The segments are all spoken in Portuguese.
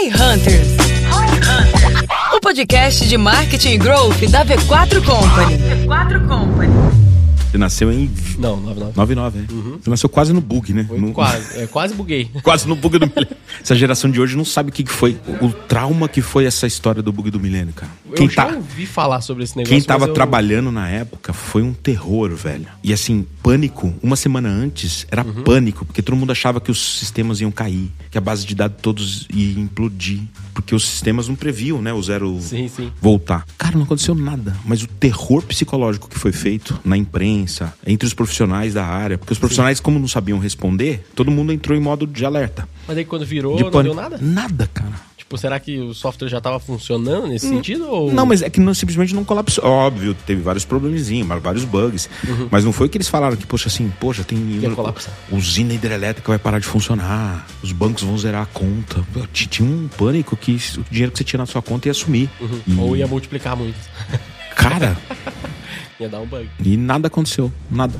Roy Hunters. O podcast de marketing e growth da V4 Company. V4 Company. Você nasceu em Não, 99. 99, é. Você nasceu quase no bug, né? No- quase. É, quase buguei. Quase no bug do milênio. Essa geração de hoje não sabe o que foi. O, o trauma que foi essa história do bug do milênio, cara. eu já ouvi falar sobre esse negócio. Quem tava eu- trabalhando na época foi um terror, velho. E assim, pânico. Uma semana antes era Uhum. pânico, porque todo mundo achava que os sistemas iam cair, que a base de dados todos ia implodir. Porque os sistemas não previam, né? O zero Sim, sim. voltar. Cara, não aconteceu nada. Mas o terror psicológico que foi feito na imprensa, entre os profissionais da área, porque os profissionais, como não sabiam responder, todo mundo entrou em modo de alerta. Mas aí quando virou, de não pânico. deu nada? Nada, cara. Tipo, será que o software já tava funcionando nesse sentido? Ou... Hum. Não, mas é que não, simplesmente não colapsou. Óbvio, teve vários probleminzinhos, mas vários bugs. Mas não foi que eles falaram que, poxa, assim, poxa, tem. Uhum. Ia colapsar. Usina hidrelétrica vai parar de funcionar, os bancos vão zerar a conta. Tinha um pânico que o dinheiro que você tinha na sua conta ia sumir. E, Ou ia multiplicar muito. Cara, ia dar um bug. e nada aconteceu. Nada.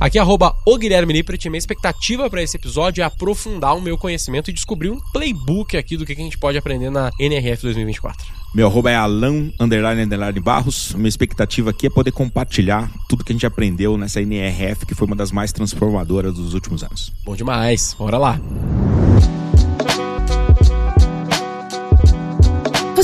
Aqui, arroba o Guilherme Lippert. Minha expectativa para esse episódio é aprofundar o meu conhecimento e descobrir um playbook aqui do que a gente pode aprender na NRF 2024. Meu arroba é Alan underline, underline Barros. Minha expectativa aqui é poder compartilhar tudo que a gente aprendeu nessa NRF, que foi uma das mais transformadoras dos últimos anos. Bom demais. Bora lá.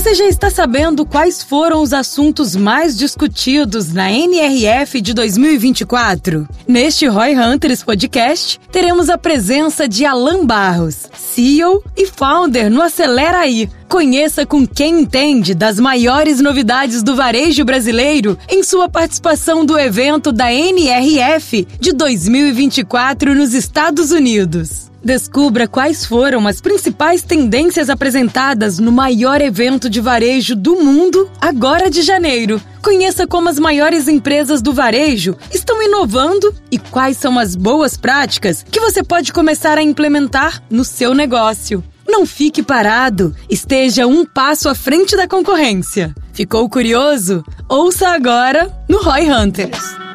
Você já está sabendo quais foram os assuntos mais discutidos na NRF de 2024? Neste Roy Hunters Podcast, teremos a presença de Alan Barros, CEO e founder no Acelera aí. Conheça com quem entende das maiores novidades do varejo brasileiro em sua participação do evento da NRF de 2024 nos Estados Unidos. Descubra quais foram as principais tendências apresentadas no maior evento de varejo do mundo, agora de janeiro. Conheça como as maiores empresas do varejo estão inovando e quais são as boas práticas que você pode começar a implementar no seu negócio. Não fique parado, esteja um passo à frente da concorrência. Ficou curioso? Ouça agora no Roy Hunters.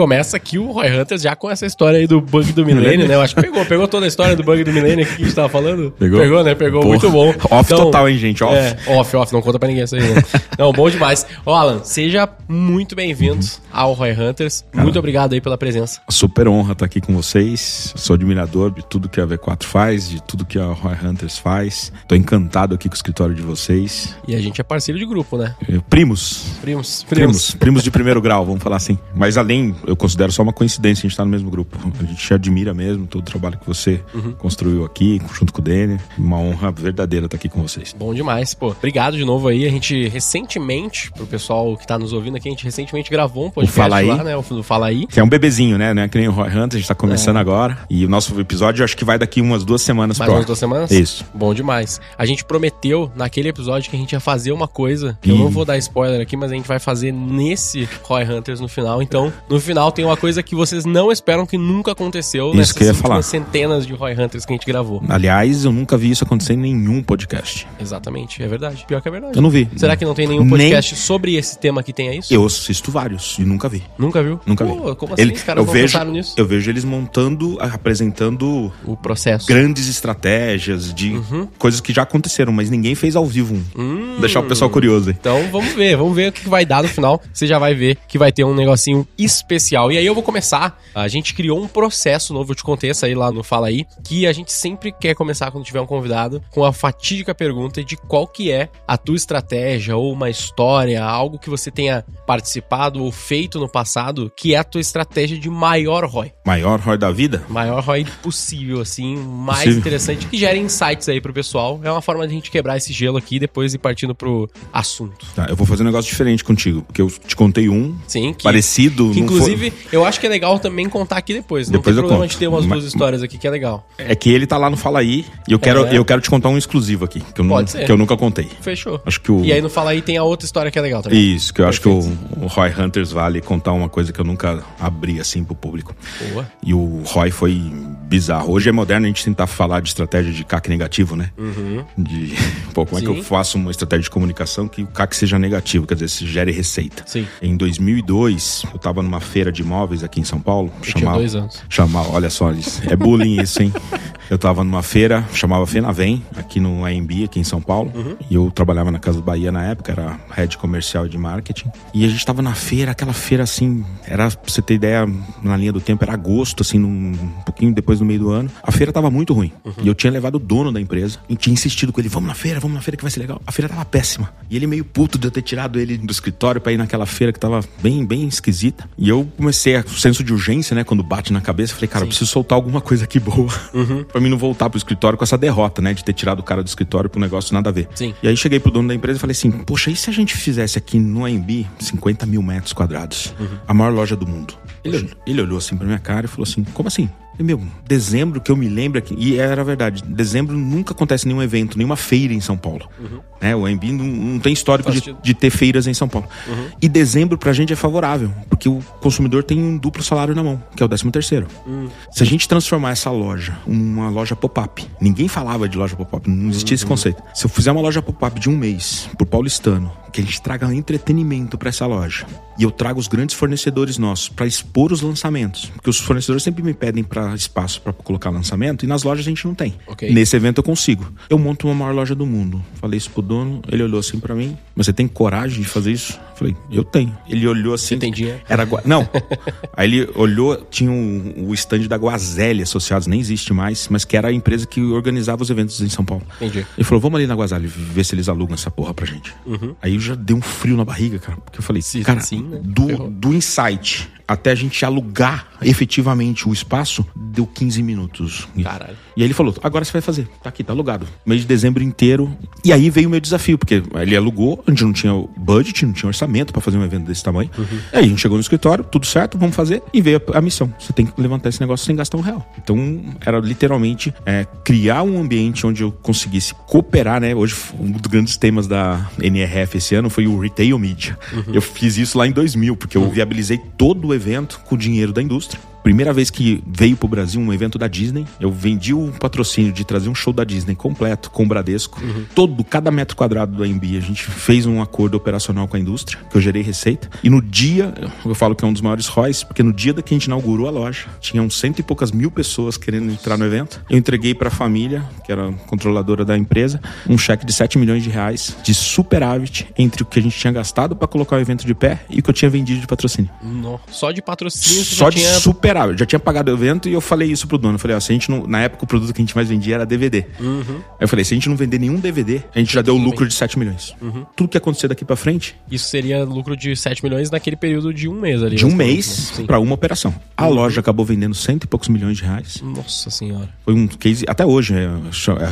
Começa aqui o Roy Hunters já com essa história aí do bug do milênio, né? Eu acho que pegou, pegou toda a história do bug do milênio aqui que a gente tava falando. Pegou? Pegou, né? Pegou, Porra. muito bom. Off total, hein, gente? Off. É, off, off, não conta pra ninguém isso aí, né? Não, bom demais. Ó, Alan, seja muito bem-vindo ao Roy Hunters. Muito obrigado aí pela presença. Super honra estar aqui com vocês. Sou admirador de tudo que a V4 faz, de tudo que a Roy Hunters faz. Tô encantado aqui com o escritório de vocês. E a gente é parceiro de grupo, né? Eh, Primos. Primos. Primos. Primos de primeiro grau, vamos falar assim. Mas além, eu considero só uma coincidência a gente estar no mesmo grupo. A gente te admira mesmo todo o trabalho que você construiu aqui, junto com o Denner. Uma honra verdadeira estar aqui com vocês. Bom demais, pô. Obrigado de novo aí. A gente recentemente, pro pessoal que tá nos ouvindo aqui, a gente recentemente gravou um podcast Fala Aí. lá, né? O do Fala Aí. Que é um bebezinho, né? Não é que nem o Roy Hunter, a gente tá começando agora. E o nosso episódio, acho que vai daqui umas duas semanas Mais pro umas duas semanas? Isso. Bom demais. A gente prometeu naquele episódio que a gente ia fazer uma coisa, que eu não vou dar spoiler aqui, mas a gente vai fazer nesse Roy Hunters no final. Então, no final tem uma coisa que vocês não esperam que nunca aconteceu Isso nessas que eu ia falar. centenas de Roy Hunters que a gente gravou. Aliás, eu nunca vi isso acontecer em nenhum podcast. Exatamente, é verdade. Pior que é verdade. Eu não vi. Será que não tem nenhum Nem- podcast sobre esse tema que tenha isso? Eu assisto vários e nunca vi. Nunca viu? Nunca Pô, vi. Como assim Ele- os caras eu vejo, nisso? Eu vejo eles montando, apresentando O processo. grandes estratégias de Uhum. coisas que já aconteceram, mas ninguém fez ao vivo. um. Hum. Deixar o pessoal curioso aí. Então vamos ver, vamos ver o que que vai dar no final. Você já vai ver que vai ter um negocinho especial. E aí eu vou começar. A gente criou um processo novo, eu te contei essa aí lá no Fala Aí, que a gente sempre quer começar quando tiver um convidado com a fatídica pergunta de qual que é a tua estratégia ou uma história, algo que você tenha participado ou feito no passado, que é a tua estratégia de maior ROI. Maior ROI da vida? Maior ROI possível, assim, mais Possível. interessante, que gera insights aí pro pessoal. É uma forma de a gente quebrar esse gelo aqui e depois ir partindo pro assunto. Tá, eu vou fazer um negócio diferente contigo, porque eu te contei um Sim, que parecido. Que inclusive Inclusive, eu acho que é legal também contar aqui depois. Não Depois tem eu problema conto. de ter umas Mas- duas histórias aqui que é legal. É que ele tá lá no Fala Aí e eu quero, É. eu quero te contar um exclusivo aqui, que eu, não, que eu nunca contei. Fechou. Acho que o. E aí no Fala aí tem a outra história que é legal também. Isso, que eu acho que o, o Roy Hunters vale contar uma coisa que eu nunca abri assim pro público. Boa. E o Roy foi bizarro. Hoje é moderno a gente tentar falar de estratégia de CAC negativo, né? De, pô, como é que Uhum. Sim. eu faço uma estratégia de comunicação que o CAC seja negativo, quer dizer, se gere receita. Sim. Em 2002, eu tava numa feira de imóveis aqui em São Paulo. tinha dois anos. Chamava, olha só, é bullying isso, hein? Eu tava numa feira, chamava Fenavem, aqui no AMB, aqui em São Paulo. Uhum. E eu trabalhava na Casa Bahia na época, era head comercial de marketing. E a gente tava na feira, aquela feira assim, era, pra você ter ideia, na linha do tempo, era agosto, assim, num, um pouquinho depois do meio do ano. A feira tava muito ruim. Uhum. E eu tinha levado o dono da empresa e tinha insistido com ele: vamos na feira, vamos na feira que vai ser legal. A feira tava péssima. E ele meio puto de eu ter tirado ele do escritório pra ir naquela feira que tava bem, bem esquisita. E eu comecei a o senso de urgência, né? Quando bate na cabeça, falei, cara, eu preciso soltar alguma coisa aqui boa. Uhum. pra mim não voltar pro escritório com essa derrota, né? De ter tirado o cara do escritório pro negócio nada a ver. Sim. E aí cheguei pro dono da empresa e falei assim: Poxa, e se a gente fizesse aqui no AMB 50 mil metros quadrados? Uhum. A maior loja do mundo. Ele, ele olhou assim pra minha cara e falou assim: Como assim? E, meu, dezembro que eu me lembro aqui, e era verdade, dezembro nunca acontece nenhum evento, nenhuma feira em São Paulo. Né? O AMB não, não tem histórico Uhum. De, de ter feiras em São Paulo. E dezembro pra gente é favorável, porque o consumidor tem um duplo salário na mão, que é o 13 terceiro. Se a gente transformar essa loja uma loja pop-up, ninguém falava de loja pop-up, não existia esse conceito. Se eu fizer uma loja pop-up de um mês pro paulistano, que a gente traga entretenimento pra essa loja, e eu trago os grandes fornecedores nossos pra expor os lançamentos, porque os fornecedores sempre me pedem para espaço pra colocar lançamento e nas lojas a gente não tem. Ok. Nesse evento eu consigo. Eu monto uma maior loja do mundo. Falei isso pro dono, ele olhou assim pra mim, mas você tem coragem de fazer isso? Falei, eu tenho. Ele olhou assim. Você tem dinheiro? Era Não. Aí ele olhou, tinha um- o stand da Guazelli Associados, nem existe mais, mas que era a empresa que organizava os eventos em São Paulo. Entendi. Ele falou, vamos ali na Guazelli ver se eles alugam essa porra pra gente. Aí já deu um frio na barriga, cara. Porque eu falei, Uhum. Se- cara, sim, né? do, Ferrou. do insight até a gente alugar efetivamente o espaço, deu 15 minutos. Caralho. E aí ele falou: agora você vai fazer. Tá aqui, tá alugado. Mês de dezembro inteiro. E aí veio o meu desafio, porque ele alugou, a gente não tinha budget, não tinha orçamento pra fazer um evento desse tamanho. Aí a gente chegou no escritório, tudo certo, vamos fazer. E veio a, a missão. Você tem que levantar esse negócio sem gastar um real. Então era literalmente é, criar um ambiente onde eu conseguisse cooperar, né? Hoje, um dos grandes temas da NRF esse ano foi o Retail Media. Eu fiz isso lá em 2000, porque eu viabilizei todo o evento com o dinheiro da indústria. Primeira vez que veio pro Brasil um evento da Disney, eu vendi o patrocínio de trazer um show da Disney completo com o Bradesco. Todo, cada metro quadrado do AMB, a gente fez um acordo operacional com a indústria, que eu gerei receita. E no dia, eu falo que é um dos maiores ROIs, porque no dia da que a gente inaugurou a loja, tinham cento e poucas mil pessoas querendo entrar no evento. Eu entreguei pra família, que era a controladora da empresa, um cheque de 7 milhões de reais de superávit entre o que a gente tinha gastado pra colocar o evento de pé e o que eu tinha vendido de patrocínio. No- Só de patrocínio Só de tinha... superávit. Eu já tinha pagado o evento e eu falei isso pro dono. Eu falei, ó, se a gente não. Na época o produto que a gente mais vendia era DVD. Uhum. Aí eu falei, se a gente não vender nenhum DVD, a gente já deu lucro de 7 milhões. Uhum. Tudo que acontecer daqui pra frente, Isso seria lucro de 7 milhões naquele período de um mês ali. de um mês né? Uhum. pra uma operação. A loja acabou vendendo cento e poucos milhões de reais. Nossa senhora. Foi um case, até hoje, é,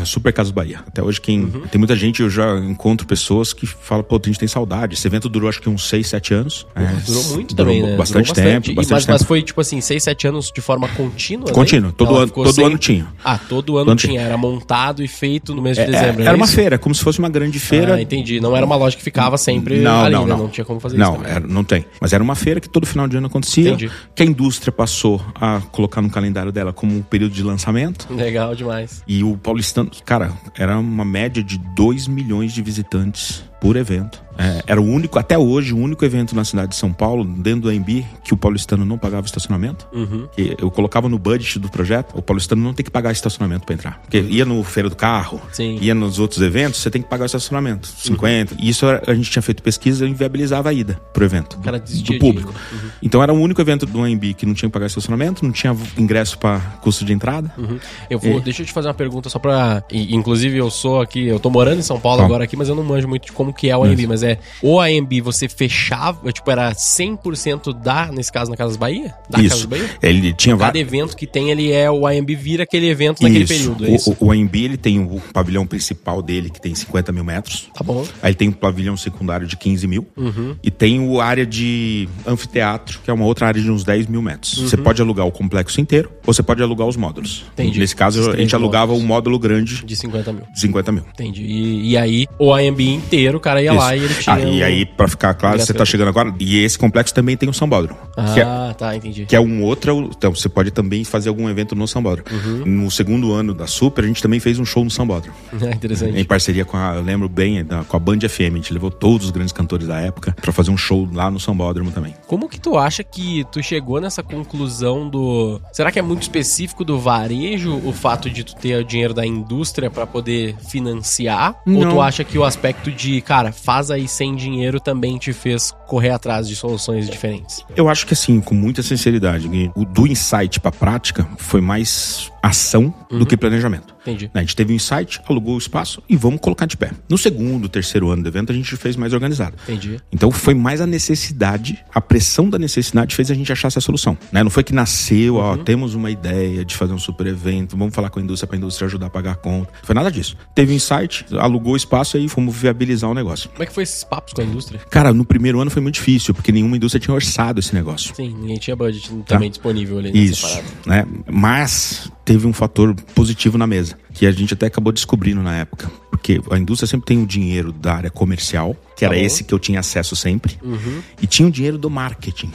é Super Casas Bahia. Até hoje, quem. Uhum. Tem muita gente, eu já encontro pessoas que falam, pô, a gente tem saudade. Esse evento durou acho que uns 6, 7 anos. É, Durou muito durou também, né? Bastante Durou tempo. E- Bastante mas, tempo. mas foi, tipo assim, 6, 7 anos de forma contínua? Contínuo, né? todo Ela ano- todo ano tinha. Ah, todo ano Todo tinha. Era montado e feito no mês de É, dezembro. era é uma feira, como se fosse uma grande feira. Ah, entendi. Não era uma loja que ficava sempre não, ali, não, né? não. Não tinha como fazer não, isso era- não tem. Mas era uma feira que todo final de ano acontecia. Entendi. Que a indústria passou a colocar no calendário dela como um período de lançamento. Legal demais. E o paulistano, cara, era uma média de 2 milhões de visitantes por evento. É, era o único, até hoje, o único evento na cidade de São Paulo, dentro do AMB, que o paulistano não pagava estacionamento. Uhum. Eu colocava no budget do projeto, o paulistano não tem que pagar estacionamento para entrar. Porque ia no Feira do Carro, Sim. ia nos outros eventos, você tem que pagar o estacionamento. 50. E isso a gente tinha feito pesquisa e inviabilizava a ida pro evento. cara do, do público. ir. Então era o único evento do AMB que não tinha que pagar estacionamento, não tinha ingresso para custo de entrada. Uhum. Eu vou, É. deixa eu te fazer uma pergunta só pra. e, Inclusive, eu sou aqui, eu tô morando em São Paulo Tá. agora aqui, mas eu não manjo muito de como que é o AMB, mas é o AMB você fechava, tipo, era 100% da, nesse caso, na Casas Bahia? Da Isso. Casas Bahia? Ele tinha Cada vários. evento que tem, ele é o AMB vira aquele evento naquele Isso. período, é isso? O, o AMB ele tem o pavilhão principal dele, que tem 50 mil metros. Tá bom. Aí tem um pavilhão secundário de 15 mil. Uhum. E tem o área de anfiteatro, que é uma outra área de uns 10 mil metros. Você pode alugar o complexo inteiro, ou você pode alugar os módulos. Uhum. Entendi. Nesse caso, a gente alugava módulos. um módulo grande De 50 mil. de 50 mil. Entendi. E, e aí, o AMB inteiro, o cara ia lá e ele Isso. tinha. Ah, e um- aí, pra ficar claro, você tá chegando agora. E esse complexo também tem o sambódromo. que é- Ah, tá, entendi. que é um outro. Então, você pode também fazer algum evento no Sambódromo. Uhum. No segundo ano da Super, a gente também fez um show no Sambódromo. É interessante. Em parceria com a, eu lembro bem, da- com a Band FM. A gente levou todos os grandes cantores da época pra fazer um show lá no Sambódromo também. Como que tu acha que tu chegou nessa conclusão do. Será que é muito específico do varejo o fato de tu ter o dinheiro da indústria pra poder financiar? Ou Não. tu acha que o aspecto de, cara, faz aí sem dinheiro também te fez correr atrás de soluções diferentes? Eu acho que assim, com muita sinceridade, o do insight pra prática foi mais ação Uhum. do que planejamento. Entendi. A gente teve um insight, alugou o espaço e vamos colocar de pé. No segundo, terceiro ano do evento, a gente fez mais organizado. Entendi. Então foi mais a necessidade, a pressão da necessidade fez a gente achar essa solução. Né? Não foi que nasceu, ó, Uhum. temos uma ideia de fazer um super evento, vamos falar com a indústria para a indústria ajudar a pagar a conta. Não foi nada disso. Teve um insight, alugou o espaço e aí fomos viabilizar o negócio. Como é que foi esses papos com a indústria? Cara, no primeiro ano foi muito difícil, porque nenhuma indústria tinha orçado esse negócio. Sim, ninguém tinha budget também disponível ali Tá. Isso, né? Mas teve um fator positivo na mesa, que a gente até acabou descobrindo na época. Porque a indústria sempre tem o dinheiro da área comercial, que era Tá bom. esse que eu tinha acesso sempre, Uhum. e tinha o dinheiro do marketing,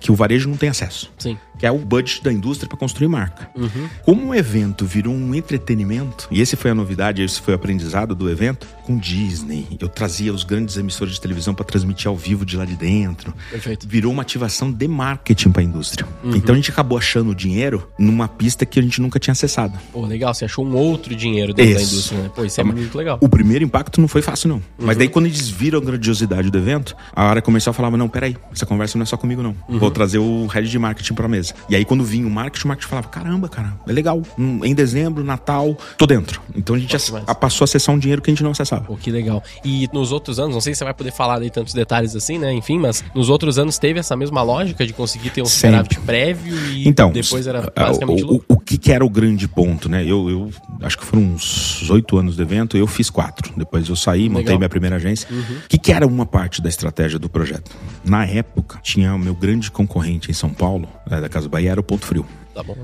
que o varejo não tem acesso. Sim. Que é o budget da indústria para construir marca. Uhum. Como o evento virou um entretenimento, e esse foi a novidade, esse foi o aprendizado do evento, com Disney. Eu trazia os grandes emissores de televisão para transmitir ao vivo de lá de dentro Perfeito. virou uma ativação de marketing para a indústria. Uhum. Então a gente acabou achando o dinheiro numa pista que a gente nunca tinha acessado. Pô, legal, você achou um outro dinheiro dentro da Isso. indústria, né? Pô, isso é muito legal. O primeiro impacto não foi fácil, não. Uhum. Mas daí, quando eles viram a grandiosidade do evento, a área comercial falava: não, peraí, essa conversa não é só comigo, não. Uhum. Vou trazer o head de marketing pra mesa. E aí, quando vinha o marketing, o marketing falava: caramba, cara, é legal. Hum, Em dezembro, Natal, tô dentro. Então a gente a- passou a acessar um dinheiro que a gente não acessava. Pô, que legal. E nos outros anos, não sei se você vai poder falar aí tantos detalhes assim, né? Enfim, mas nos outros anos teve essa mesma lógica de conseguir ter um superávit prévio e Então, depois era basicamente o, o, o que, que era o grande ponto, né? Eu, eu acho que foram uns oito anos do evento, eu fiz quatro. Depois eu saí, montei Legal. minha primeira agência. O que, que era uma parte da estratégia do projeto? Na época, tinha o meu grande concorrente em São Paulo, né, da Casa Bahia, era o Ponto Frio. Tá bom.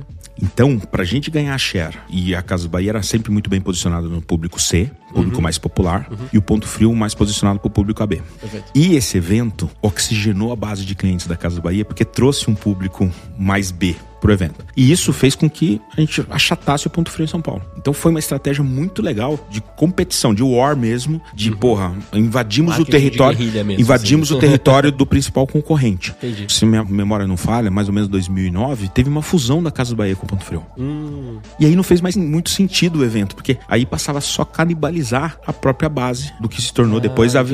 Então, pra gente ganhar a share, e a Casa Bahia era sempre muito bem posicionada no público C, público mais popular, e o Ponto Frio mais posicionado pro público AB. Perfeito. E esse evento oxigenou a base de clientes da Casa Bahia porque trouxe um público mais B pro evento. E isso fez com que a gente achatasse o ponto frio em São Paulo. Então foi uma estratégia muito legal de competição, de war mesmo, de porra, invadimos Marketing o território, mesmo, invadimos assim. o território do principal concorrente. Entendi. Se minha memória não falha, mais ou menos 2009, teve uma fusão da Casa Bahia com o Ponto Frio. Hum, E aí não fez mais muito sentido o evento, porque aí passava só a canibalizar a própria base do que se tornou depois a, Ah,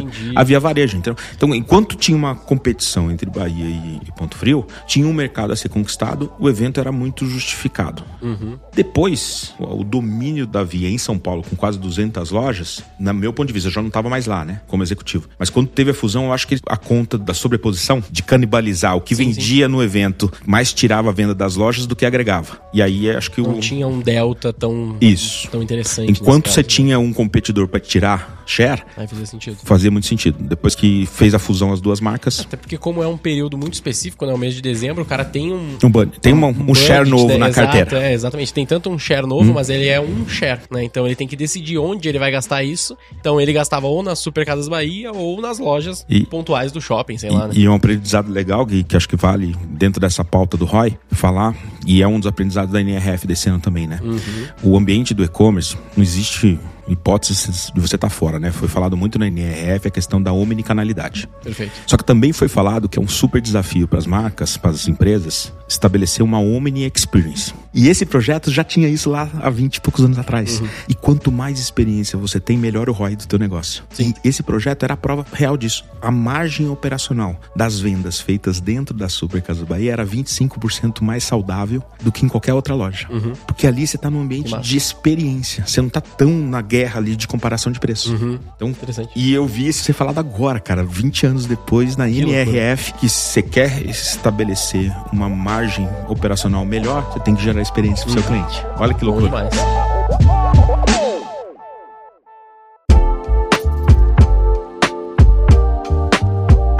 a Via Varejo. Então, então, enquanto tinha uma competição entre Bahia e, e Ponto Frio, tinha um mercado a ser conquistado, o evento era muito justificado. Uhum. Depois, o, domínio da Via em São Paulo, com quase 200 lojas, na meu ponto de vista, eu já não estava mais lá, né, como executivo. Mas quando teve a fusão, eu acho que a conta da sobreposição, de canibalizar o que Sim, vendia no evento, mais tirava a venda das lojas do que agregava. E aí, acho que não o... tinha um delta tão, Isso. tão interessante. Enquanto você caso, tinha um competidor para tirar share, né? Aí fazia sentido. fazia muito sentido. Depois que fez a fusão as duas marcas, Até porque, como é um período muito específico, né? O mês de dezembro, o cara tem um. um tem uma- um share budget, novo né? na Exato, carteira. Hum. É, exatamente. Tem tanto um share novo, mas ele é um share, né? Então ele tem que decidir onde ele vai gastar isso. Então ele gastava ou nas Super Casas Bahia ou nas lojas E- pontuais do shopping, sei lá, né? E, e é um aprendizado legal, Gui, que acho que vale, dentro dessa pauta do ROI, falar, e é um dos aprendizados da NRF desse ano também, né? Uhum. O ambiente do e-commerce, não existe hipótese de você estar fora, né? Foi falado muito na NRF a questão da omnicanalidade. Perfeito. Só que também foi falado que é um super desafio para as marcas, para as empresas, estabelecer uma Omni Experience. E esse projeto já tinha isso lá há 20 e poucos anos atrás. E quanto mais experiência você tem, melhor o ROI do teu negócio. E esse projeto era a prova real disso. A margem operacional das vendas feitas dentro da Super Casa Bahia era 25% mais saudável do que em qualquer outra loja. Porque ali você está num ambiente de experiência. Você não está tão na guerra ali de comparação de preço. Então, Interessante. e eu vi isso ser falado agora, cara, 20 anos depois na NRF, que se você quer estabelecer uma margem operacional melhor, você tem que gerar experiência pro seu cliente. Olha que Bom loucura. demais.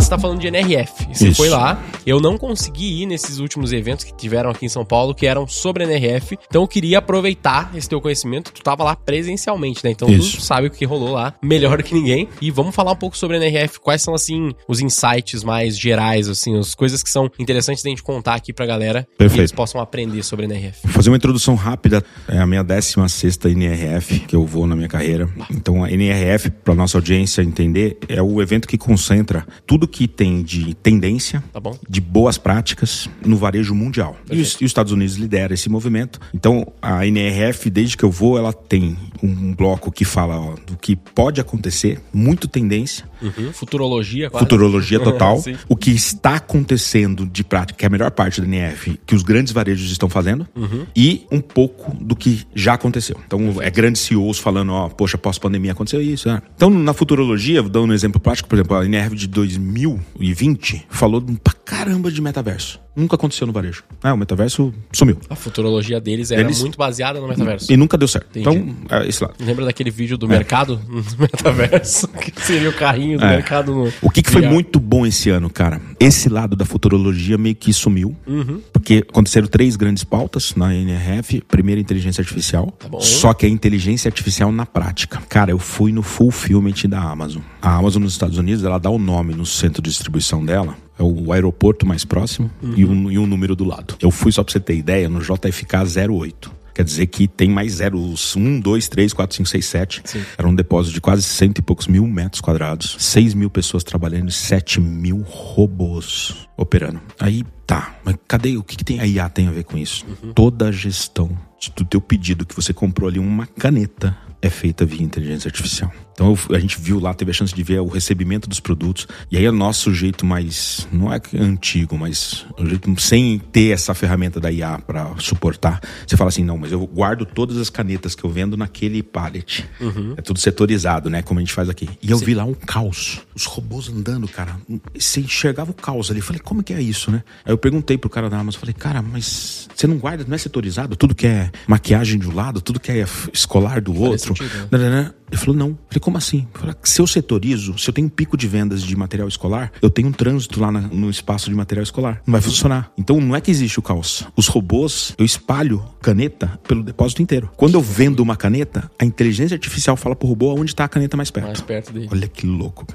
Você tá falando de NRF. Você Isso. foi lá. Eu não consegui ir nesses últimos eventos que tiveram aqui em São Paulo, que eram sobre NRF. Então eu queria aproveitar esse teu conhecimento. Tu tava lá presencialmente, né? Então Isso. tu sabe o que rolou lá melhor que ninguém. E vamos falar um pouco sobre NRF. Quais são, assim, os insights mais gerais, assim, as coisas que são interessantes da gente contar aqui pra galera. Que Perfeito. eles possam aprender sobre NRF. Vou fazer uma introdução rápida. É a minha 16 NRF que eu vou na minha carreira. Então, a NRF, para nossa audiência entender, é o evento que concentra tudo que tem de tendência, Tá de boas práticas no varejo mundial. E os, e os Estados Unidos lidera esse movimento. Então, a NRF, desde que eu vou, ela tem um bloco que fala ó, do que pode acontecer, muito tendência, Uhum. Futurologia, quase. futurologia total, o que está acontecendo de prática, que é a melhor parte da NF, que os grandes varejos estão fazendo, e um pouco do que já aconteceu. Então, é grandes CEOs falando, ó, poxa, pós-pandemia aconteceu isso. né? Então, na futurologia, dando um exemplo prático, por exemplo, a NRF de 2020 falou pra caramba de metaverso. Nunca aconteceu no varejo. Ah, o metaverso sumiu. A futurologia deles era Eles- muito baseada no metaverso. E nunca deu certo. Entendi. Então, é esse lado. Lembra daquele vídeo do mercado no metaverso? Que seria o carrinho do É. mercado no. O que, que foi muito bom esse ano, cara? Esse lado da futurologia meio que sumiu. Uhum. Porque aconteceram três grandes pautas na NRF. Primeiro, inteligência artificial. Tá. Só que é inteligência artificial na prática. Cara, eu fui no fulfillment da Amazon. A Amazon nos Estados Unidos, ela dá o nome no centro de distribuição dela. É o aeroporto mais próximo e, Uhum. um, e um número do lado. Eu fui, só pra você ter ideia, no JFK 08. Quer dizer que tem mais zeros 1, 2, 3, 4, 5, 6, 7. Sim. Era um depósito de quase cento e poucos mil metros quadrados, 6 mil pessoas trabalhando e 7 mil robôs operando. Aí tá, mas cadê? O que, que tem a IA tem a ver com isso? Toda a gestão do teu pedido que você comprou ali, uma caneta, é feita via inteligência artificial. Então eu- a gente viu lá, teve a chance de ver o recebimento dos produtos. E aí é o nosso jeito mais, não é antigo, mas o jeito sem ter essa ferramenta da IA para suportar. Você fala assim, não, mas eu guardo todas as canetas que eu vendo naquele pallet. É tudo setorizado, né? Como a gente faz aqui. E eu vi lá um caos. Os robôs andando, cara. Você enxergava o caos ali. Eu falei, como que é isso, né? Aí eu perguntei pro cara da Amazon, falei, cara, mas você não guarda, não é setorizado? Tudo que é maquiagem de um lado, tudo que é escolar do outro. sentido, né? Ele falou, não. Eu falei, como assim? Eu falei, se eu setorizo, se eu tenho um pico de vendas de material escolar, eu tenho um trânsito lá na- no espaço de material escolar. Não vai funcionar. Então não é que existe o caos. Os robôs, eu espalho caneta pelo depósito inteiro. Quando eu vendo uma caneta, a inteligência artificial fala pro robô onde está a caneta mais perto. Mais perto dele. Olha que louco.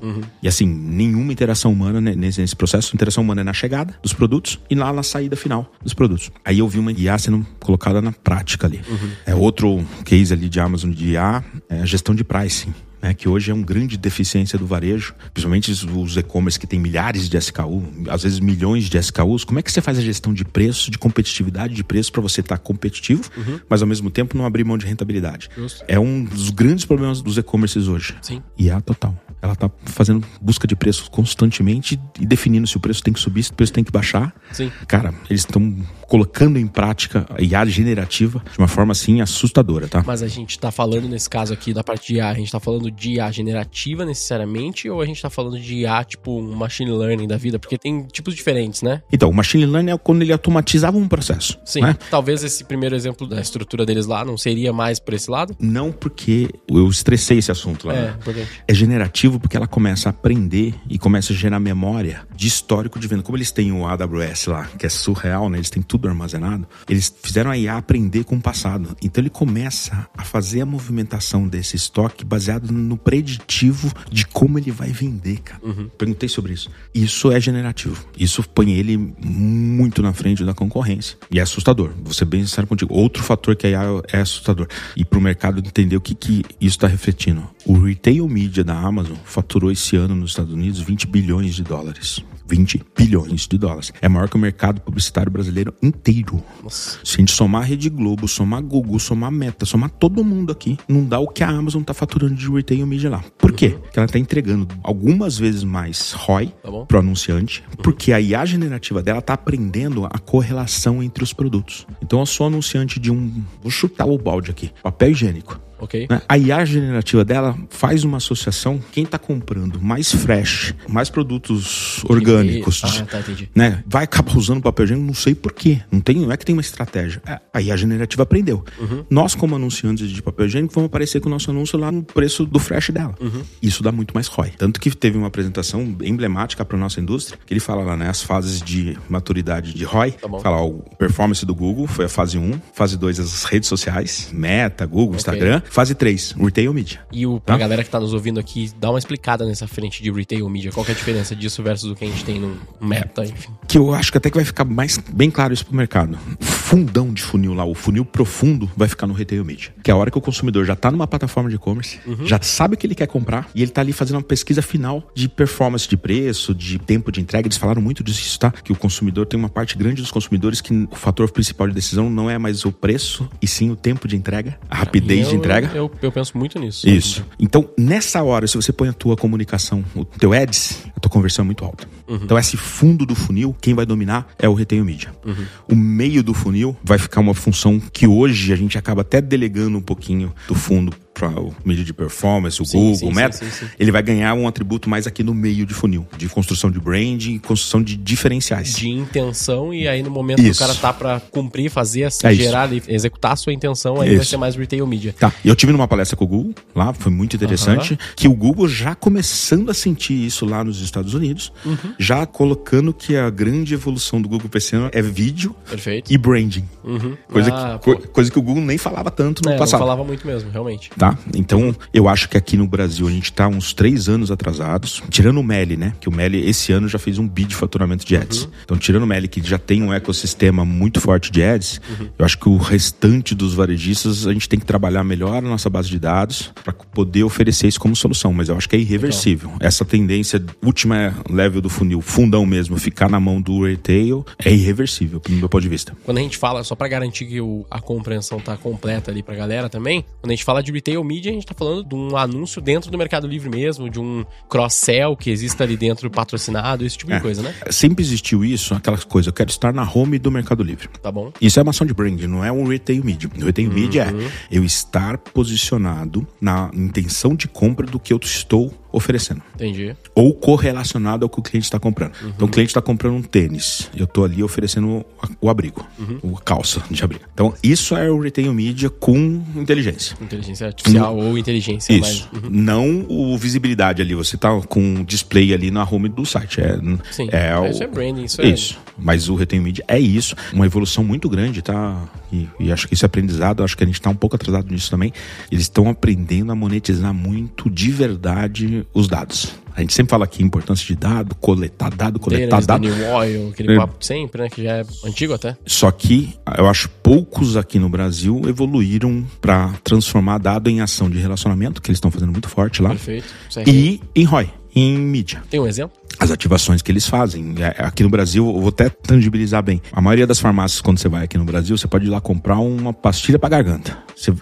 E assim, nenhuma interação humana nesse, nesse processo. Interação humana é na chegada dos produtos e lá na saída final dos produtos. Aí eu vi uma IA sendo colocada na prática ali. É outro case ali de Amazon de IA, é a gestão de pricing. Né, que hoje é uma grande deficiência do varejo, principalmente os- e-commerce que tem milhares de SKU, às vezes milhões de SKUs. Como é que você faz a gestão de preço, de competitividade de preço para você estar competitivo, mas ao mesmo tempo não abrir mão de rentabilidade? Justo. É um dos grandes problemas dos e-commerces hoje. Sim. IA total. Ela tá fazendo busca de preços constantemente e definindo se o preço tem que subir, se o preço tem que baixar. Sim. Cara, eles estão colocando em prática a IA generativa de uma forma assim assustadora, tá? Mas a gente tá falando nesse caso aqui da parte de IA, a gente tá falando de IA generativa necessariamente, ou a gente tá falando de IA tipo um machine learning da vida? Porque tem tipos diferentes, né? Então, o machine learning é quando ele automatizava um processo. Sim. né? Talvez esse primeiro exemplo da estrutura deles lá não seria mais por esse lado? Não porque eu estressei esse assunto lá. É, né? É generativo porque ela começa a aprender e começa a gerar memória de histórico de venda. Como eles têm o AWS lá, que é surreal, né? Eles têm tudo armazenado. Eles fizeram a IA aprender com o passado. Então ele começa a fazer a movimentação desse estoque baseado no preditivo de como ele vai vender, cara. Perguntei sobre isso. Isso é generativo. Isso põe ele muito na frente da concorrência. E é assustador. Vou ser bem sincero contigo. Outro fator que a IA é assustador. E para o mercado entender o que, que isso está refletindo. O retail media da Amazon faturou esse ano nos Estados Unidos 20 bilhões de dólares. 20 bilhões de dólares. É maior que o mercado publicitário brasileiro inteiro. Nossa. Se a gente somar a Rede Globo, somar Google, somar Meta, somar todo mundo aqui, não dá o que a Amazon tá faturando de retail media lá. Por quê? Porque ela tá entregando algumas vezes mais ROI Tá bom. pro anunciante, porque a IA generativa dela tá aprendendo a correlação entre os produtos. Então eu sou anunciante de um, vou chutar o balde aqui, papel higiênico. Ok. Né? A IA generativa dela faz uma associação. Quem está comprando mais fresh, mais produtos orgânicos, Ah, tá, né? Vai acabar usando papel higiênico, não sei porquê. Não, tem, não é que tem uma estratégia. É, A IA generativa aprendeu. Uhum. Nós, como anunciantes de papel higiênico, vamos aparecer com o nosso anúncio lá no preço do fresh dela. Uhum. Isso dá muito mais ROI. Tanto que teve uma apresentação emblemática para nossa indústria, que ele fala lá, né? As fases de maturidade de ROI. Tá fala, ó, o performance do Google foi a fase 1, fase 2 as redes sociais, Meta, Google, Instagram, fase 3, Retail Media. E o, pra Tá. galera que tá nos ouvindo aqui, dá uma explicada nessa frente de retail media. Qual é a diferença disso versus o que a gente tem no meta, enfim. que eu acho que até que vai ficar mais bem claro isso pro mercado. Fundão de funil lá, o funil profundo, vai ficar no retail media. Que é a hora que o consumidor já tá numa plataforma de e-commerce, já sabe o que ele quer comprar e ele tá ali fazendo uma pesquisa final de performance de preço, de tempo de entrega. Eles falaram muito disso, tá? Que o consumidor tem uma parte grande dos consumidores que o fator principal de decisão não é mais o preço, e sim o tempo de entrega, a rapidez de Eu- entrega. Eu, eu penso muito nisso. Isso. Então, nessa hora, se você põe a tua comunicação, o teu ads, tua conversão é muito alta. Então, esse fundo do funil, quem vai dominar é o retail media. O meio do funil vai ficar uma função que hoje a gente acaba até delegando um pouquinho do fundo para o mídia de performance, o Sim, Google, sim, o Meta. sim. Ele vai ganhar um atributo mais aqui no meio de funil, de construção de branding, construção de diferenciais. De intenção, e aí no momento que o Isso. cara tá pra cumprir, fazer, É isso. gerar, ali, executar a sua intenção, aí vai Isso. ser mais retail media. Tá. Eu tive numa palestra com o Google, lá, foi muito interessante, que o Google já começando a sentir isso lá nos Estados Unidos, Uhum. já colocando que a grande evolução do Google ano é vídeo Perfeito. e branding. Coisa, Ah, que, co- coisa que o Google nem falava tanto no É, não passado. falava muito mesmo, realmente. Tá? Então, eu acho que aqui no Brasil a gente tá uns três anos atrasados. Tirando o Meli, né? Que o Meli esse ano já fez um bi de faturamento de ads. Então, tirando o Meli, que já tem um ecossistema muito forte de ads, eu acho que o restante dos varejistas a gente tem que trabalhar melhor a nossa base de dados para poder oferecer isso como solução. Mas eu acho que é irreversível. Essa tendência última level do funil, fundão mesmo, ficar na mão do retail, é irreversível, do meu ponto de vista. Quando a gente fala, só pra garantir que o- a compreensão tá completa ali pra galera também, quando a gente fala de retail media, a gente tá falando de um anúncio dentro do Mercado Livre mesmo, de um cross-sell que exista ali dentro patrocinado, esse tipo É. de coisa, né? Sempre existiu isso, aquela coisa, eu quero estar na home do Mercado Livre. Tá bom? Isso é uma ação de branding, não é um retail media. O retail media é eu estar posicionado na intenção de compra do que eu estou oferecendo. Entendi. Ou correlacionado ao que o cliente está comprando. Então o cliente está comprando um tênis. Eu estou ali oferecendo o abrigo, a calça de abrigo. Então isso é o retail media com inteligência. Inteligência artificial ou inteligência Isso. mais. Uhum. Não o visibilidade ali. Você tá com um display ali na home do site. É, Sim. é o- Isso é branding, isso é. isso. Mas o Retail Media é isso. Uma evolução muito grande, tá? E, e acho que esse aprendizado, acho que a gente tá um pouco atrasado nisso também. Eles estão aprendendo a monetizar muito de verdade os dados. A gente sempre fala aqui a importância de dado, coletar dado, coletar Deles, dado. New Oil, aquele É. papo sempre, né? Que já é antigo até. Só que eu acho poucos aqui no Brasil evoluíram para transformar dado em ação de relacionamento, que eles estão fazendo muito forte lá. Perfeito. Certo. E em ROI, em mídia. Tem um exemplo? as ativações que eles fazem. É, Aqui no Brasil, eu vou até tangibilizar bem. A maioria das farmácias, quando você vai aqui no Brasil, você pode ir lá comprar uma pastilha pra garganta.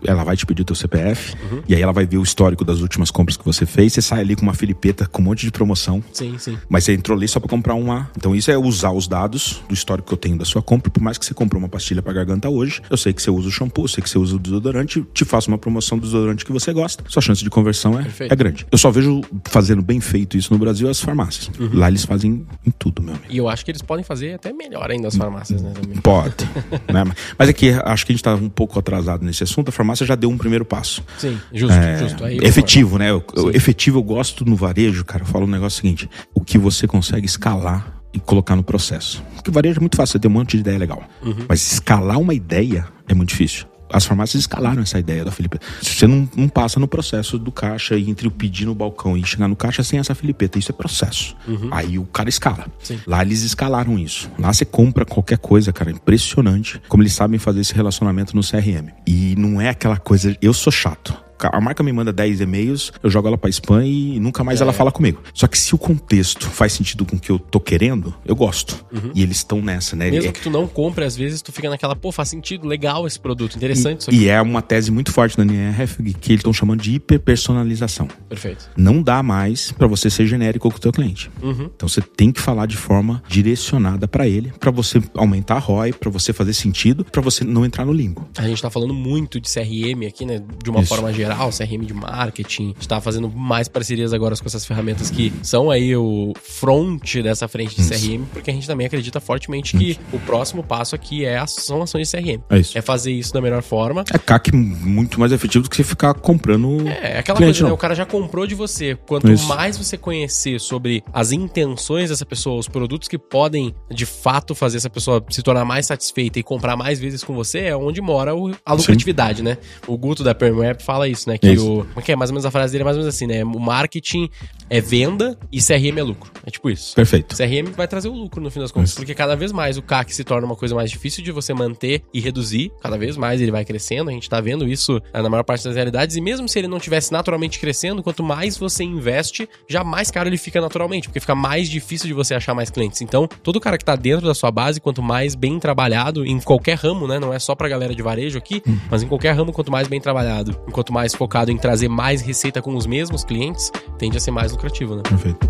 Ela vai te pedir o teu CPF, e aí ela vai ver o histórico das últimas compras que você fez. Você sai ali com uma filipeta com um monte de promoção. Sim, sim. Mas você entrou ali só pra comprar uma. Então isso é usar os dados do histórico que eu tenho da sua compra. Por mais que você comprou uma pastilha pra garganta hoje, eu sei que você usa o shampoo, eu sei que você usa o desodorante, te faço uma promoção do desodorante que você gosta. Sua chance de conversão é, Perfeito. é grande. Eu só vejo fazendo bem feito isso no Brasil as farmácias. Lá eles fazem em tudo, meu amigo. E eu acho que eles podem fazer até melhor ainda as farmácias, né? Também. Pode. né? Mas é que acho que a gente tá um pouco atrasado nesse assunto. A farmácia já deu um primeiro passo. Sim, justo, É, justo. Aí efetivo, né? Eu- eu- efetivo eu gosto no varejo, cara. Eu falo um negócio seguinte: o que você consegue escalar e colocar no processo. Porque varejo é muito fácil, você tem um monte de ideia legal. Uhum. Mas escalar uma ideia é muito difícil. As farmácias escalaram essa ideia da Filipeta. Se você não, não passa no processo do caixa e entre o pedir no balcão e chegar no caixa sem essa Filipeta, isso é processo. Aí o cara escala. Uhum. Sim. Lá eles escalaram isso. Lá você compra qualquer coisa, cara. Impressionante como eles sabem fazer esse relacionamento no CRM. E não é aquela coisa. Eu sou chato. A marca me manda 10 e-mails, eu jogo ela pra spam e nunca mais É. ela fala comigo. Só que se o contexto faz sentido com o que eu tô querendo, eu gosto. E eles estão nessa, né? Uhum. Mesmo É- que tu não compre, às vezes tu fica naquela, pô, faz sentido, legal esse produto, interessante isso aqui. E é uma tese muito forte da NRF que eles estão chamando de hiperpersonalização. Perfeito. Não dá mais pra você ser genérico com o teu cliente. Uhum. Então você tem que falar de forma direcionada pra ele, pra você aumentar a ROI, pra você fazer sentido, pra você não entrar no limbo. A gente tá falando muito de CRM aqui, né? De uma Isso. forma geral. Geral, CRM de marketing. A gente tá fazendo mais parcerias agora com essas ferramentas que são aí o front dessa frente de CRM, porque a gente também acredita fortemente que o próximo passo aqui é, são ações de CRM. É isso. É fazer isso da melhor forma. É CAC muito mais efetivo do que você ficar comprando. É, é aquela cliente, coisa, né? não. O cara já comprou de você. Quanto Isso. mais você conhecer sobre as intenções dessa pessoa, os produtos que podem de fato fazer essa pessoa se tornar mais satisfeita e comprar mais vezes com você, é onde mora a lucratividade, né? O Guto da Permweb fala isso, né? Que Isso. o. É que é? Mais ou menos a frase dele é mais ou menos assim, né? O marketing é venda e CRM é lucro. É tipo isso. Perfeito. CRM vai trazer o lucro no fim das contas, Isso. porque cada vez mais o CAC se torna uma coisa mais difícil de você manter e reduzir, cada vez mais ele vai crescendo, a gente tá vendo isso eh, na maior parte das realidades, e mesmo se ele não tivesse naturalmente crescendo, quanto mais você investe, já mais caro ele fica naturalmente, porque fica mais difícil de você achar mais clientes. Então, todo cara que tá dentro da sua base, quanto mais bem trabalhado, em qualquer ramo, né, não é só pra galera de varejo aqui, mas em qualquer ramo, quanto mais bem trabalhado, enquanto mais focado em trazer mais receita com os mesmos clientes, tende a ser mais lucrativo, né? Perfeito.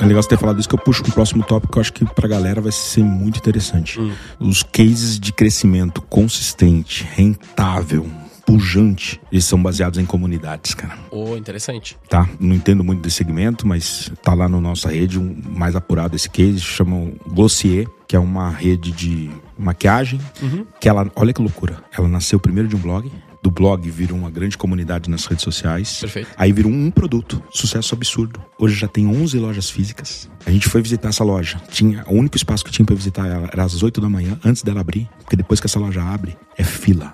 É legal você ter falado isso que eu puxo um próximo tópico que eu acho que pra galera vai ser muito interessante. Os cases de crescimento consistente, rentável, pujante, eles são baseados em comunidades, cara. Ô, interessante. Tá? Não entendo muito desse segmento, mas tá lá na nossa rede um mais apurado esse case, chama o Glossier, que é uma rede de maquiagem, que ela, olha que loucura, ela nasceu primeiro de um blog, do blog virou uma grande comunidade nas redes sociais. Perfeito. Aí virou um produto, sucesso absurdo. Hoje já tem 11 lojas físicas. A gente foi visitar essa loja. Tinha, o único espaço que tinha pra visitar ela era às 8 da manhã, antes dela abrir, porque depois que essa loja abre, é fila.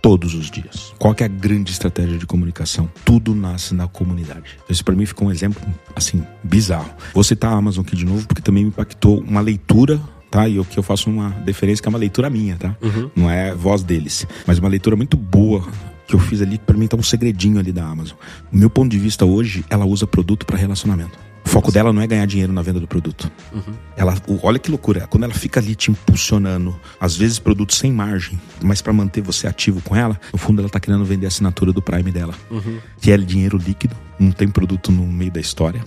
Todos os dias. Qual que é a grande estratégia de comunicação? Tudo nasce na comunidade. Então, Isso pra mim ficou um exemplo, assim, bizarro. Vou citar a Amazon aqui de novo, porque também me impactou uma leitura tá? E o que eu faço uma deferência que é uma leitura minha, tá? Não é voz deles, mas uma leitura muito boa que eu fiz ali, pra mim tá um segredinho ali da Amazon. Meu ponto de vista hoje, ela usa produto pra relacionamento. O foco dela não é ganhar dinheiro na venda do produto. Ela, o- olha que loucura, quando ela fica ali te impulsionando, às vezes produtos sem margem, mas pra manter você ativo com ela, no fundo ela tá querendo vender a assinatura do Prime dela, que é dinheiro líquido, não tem produto no meio da história.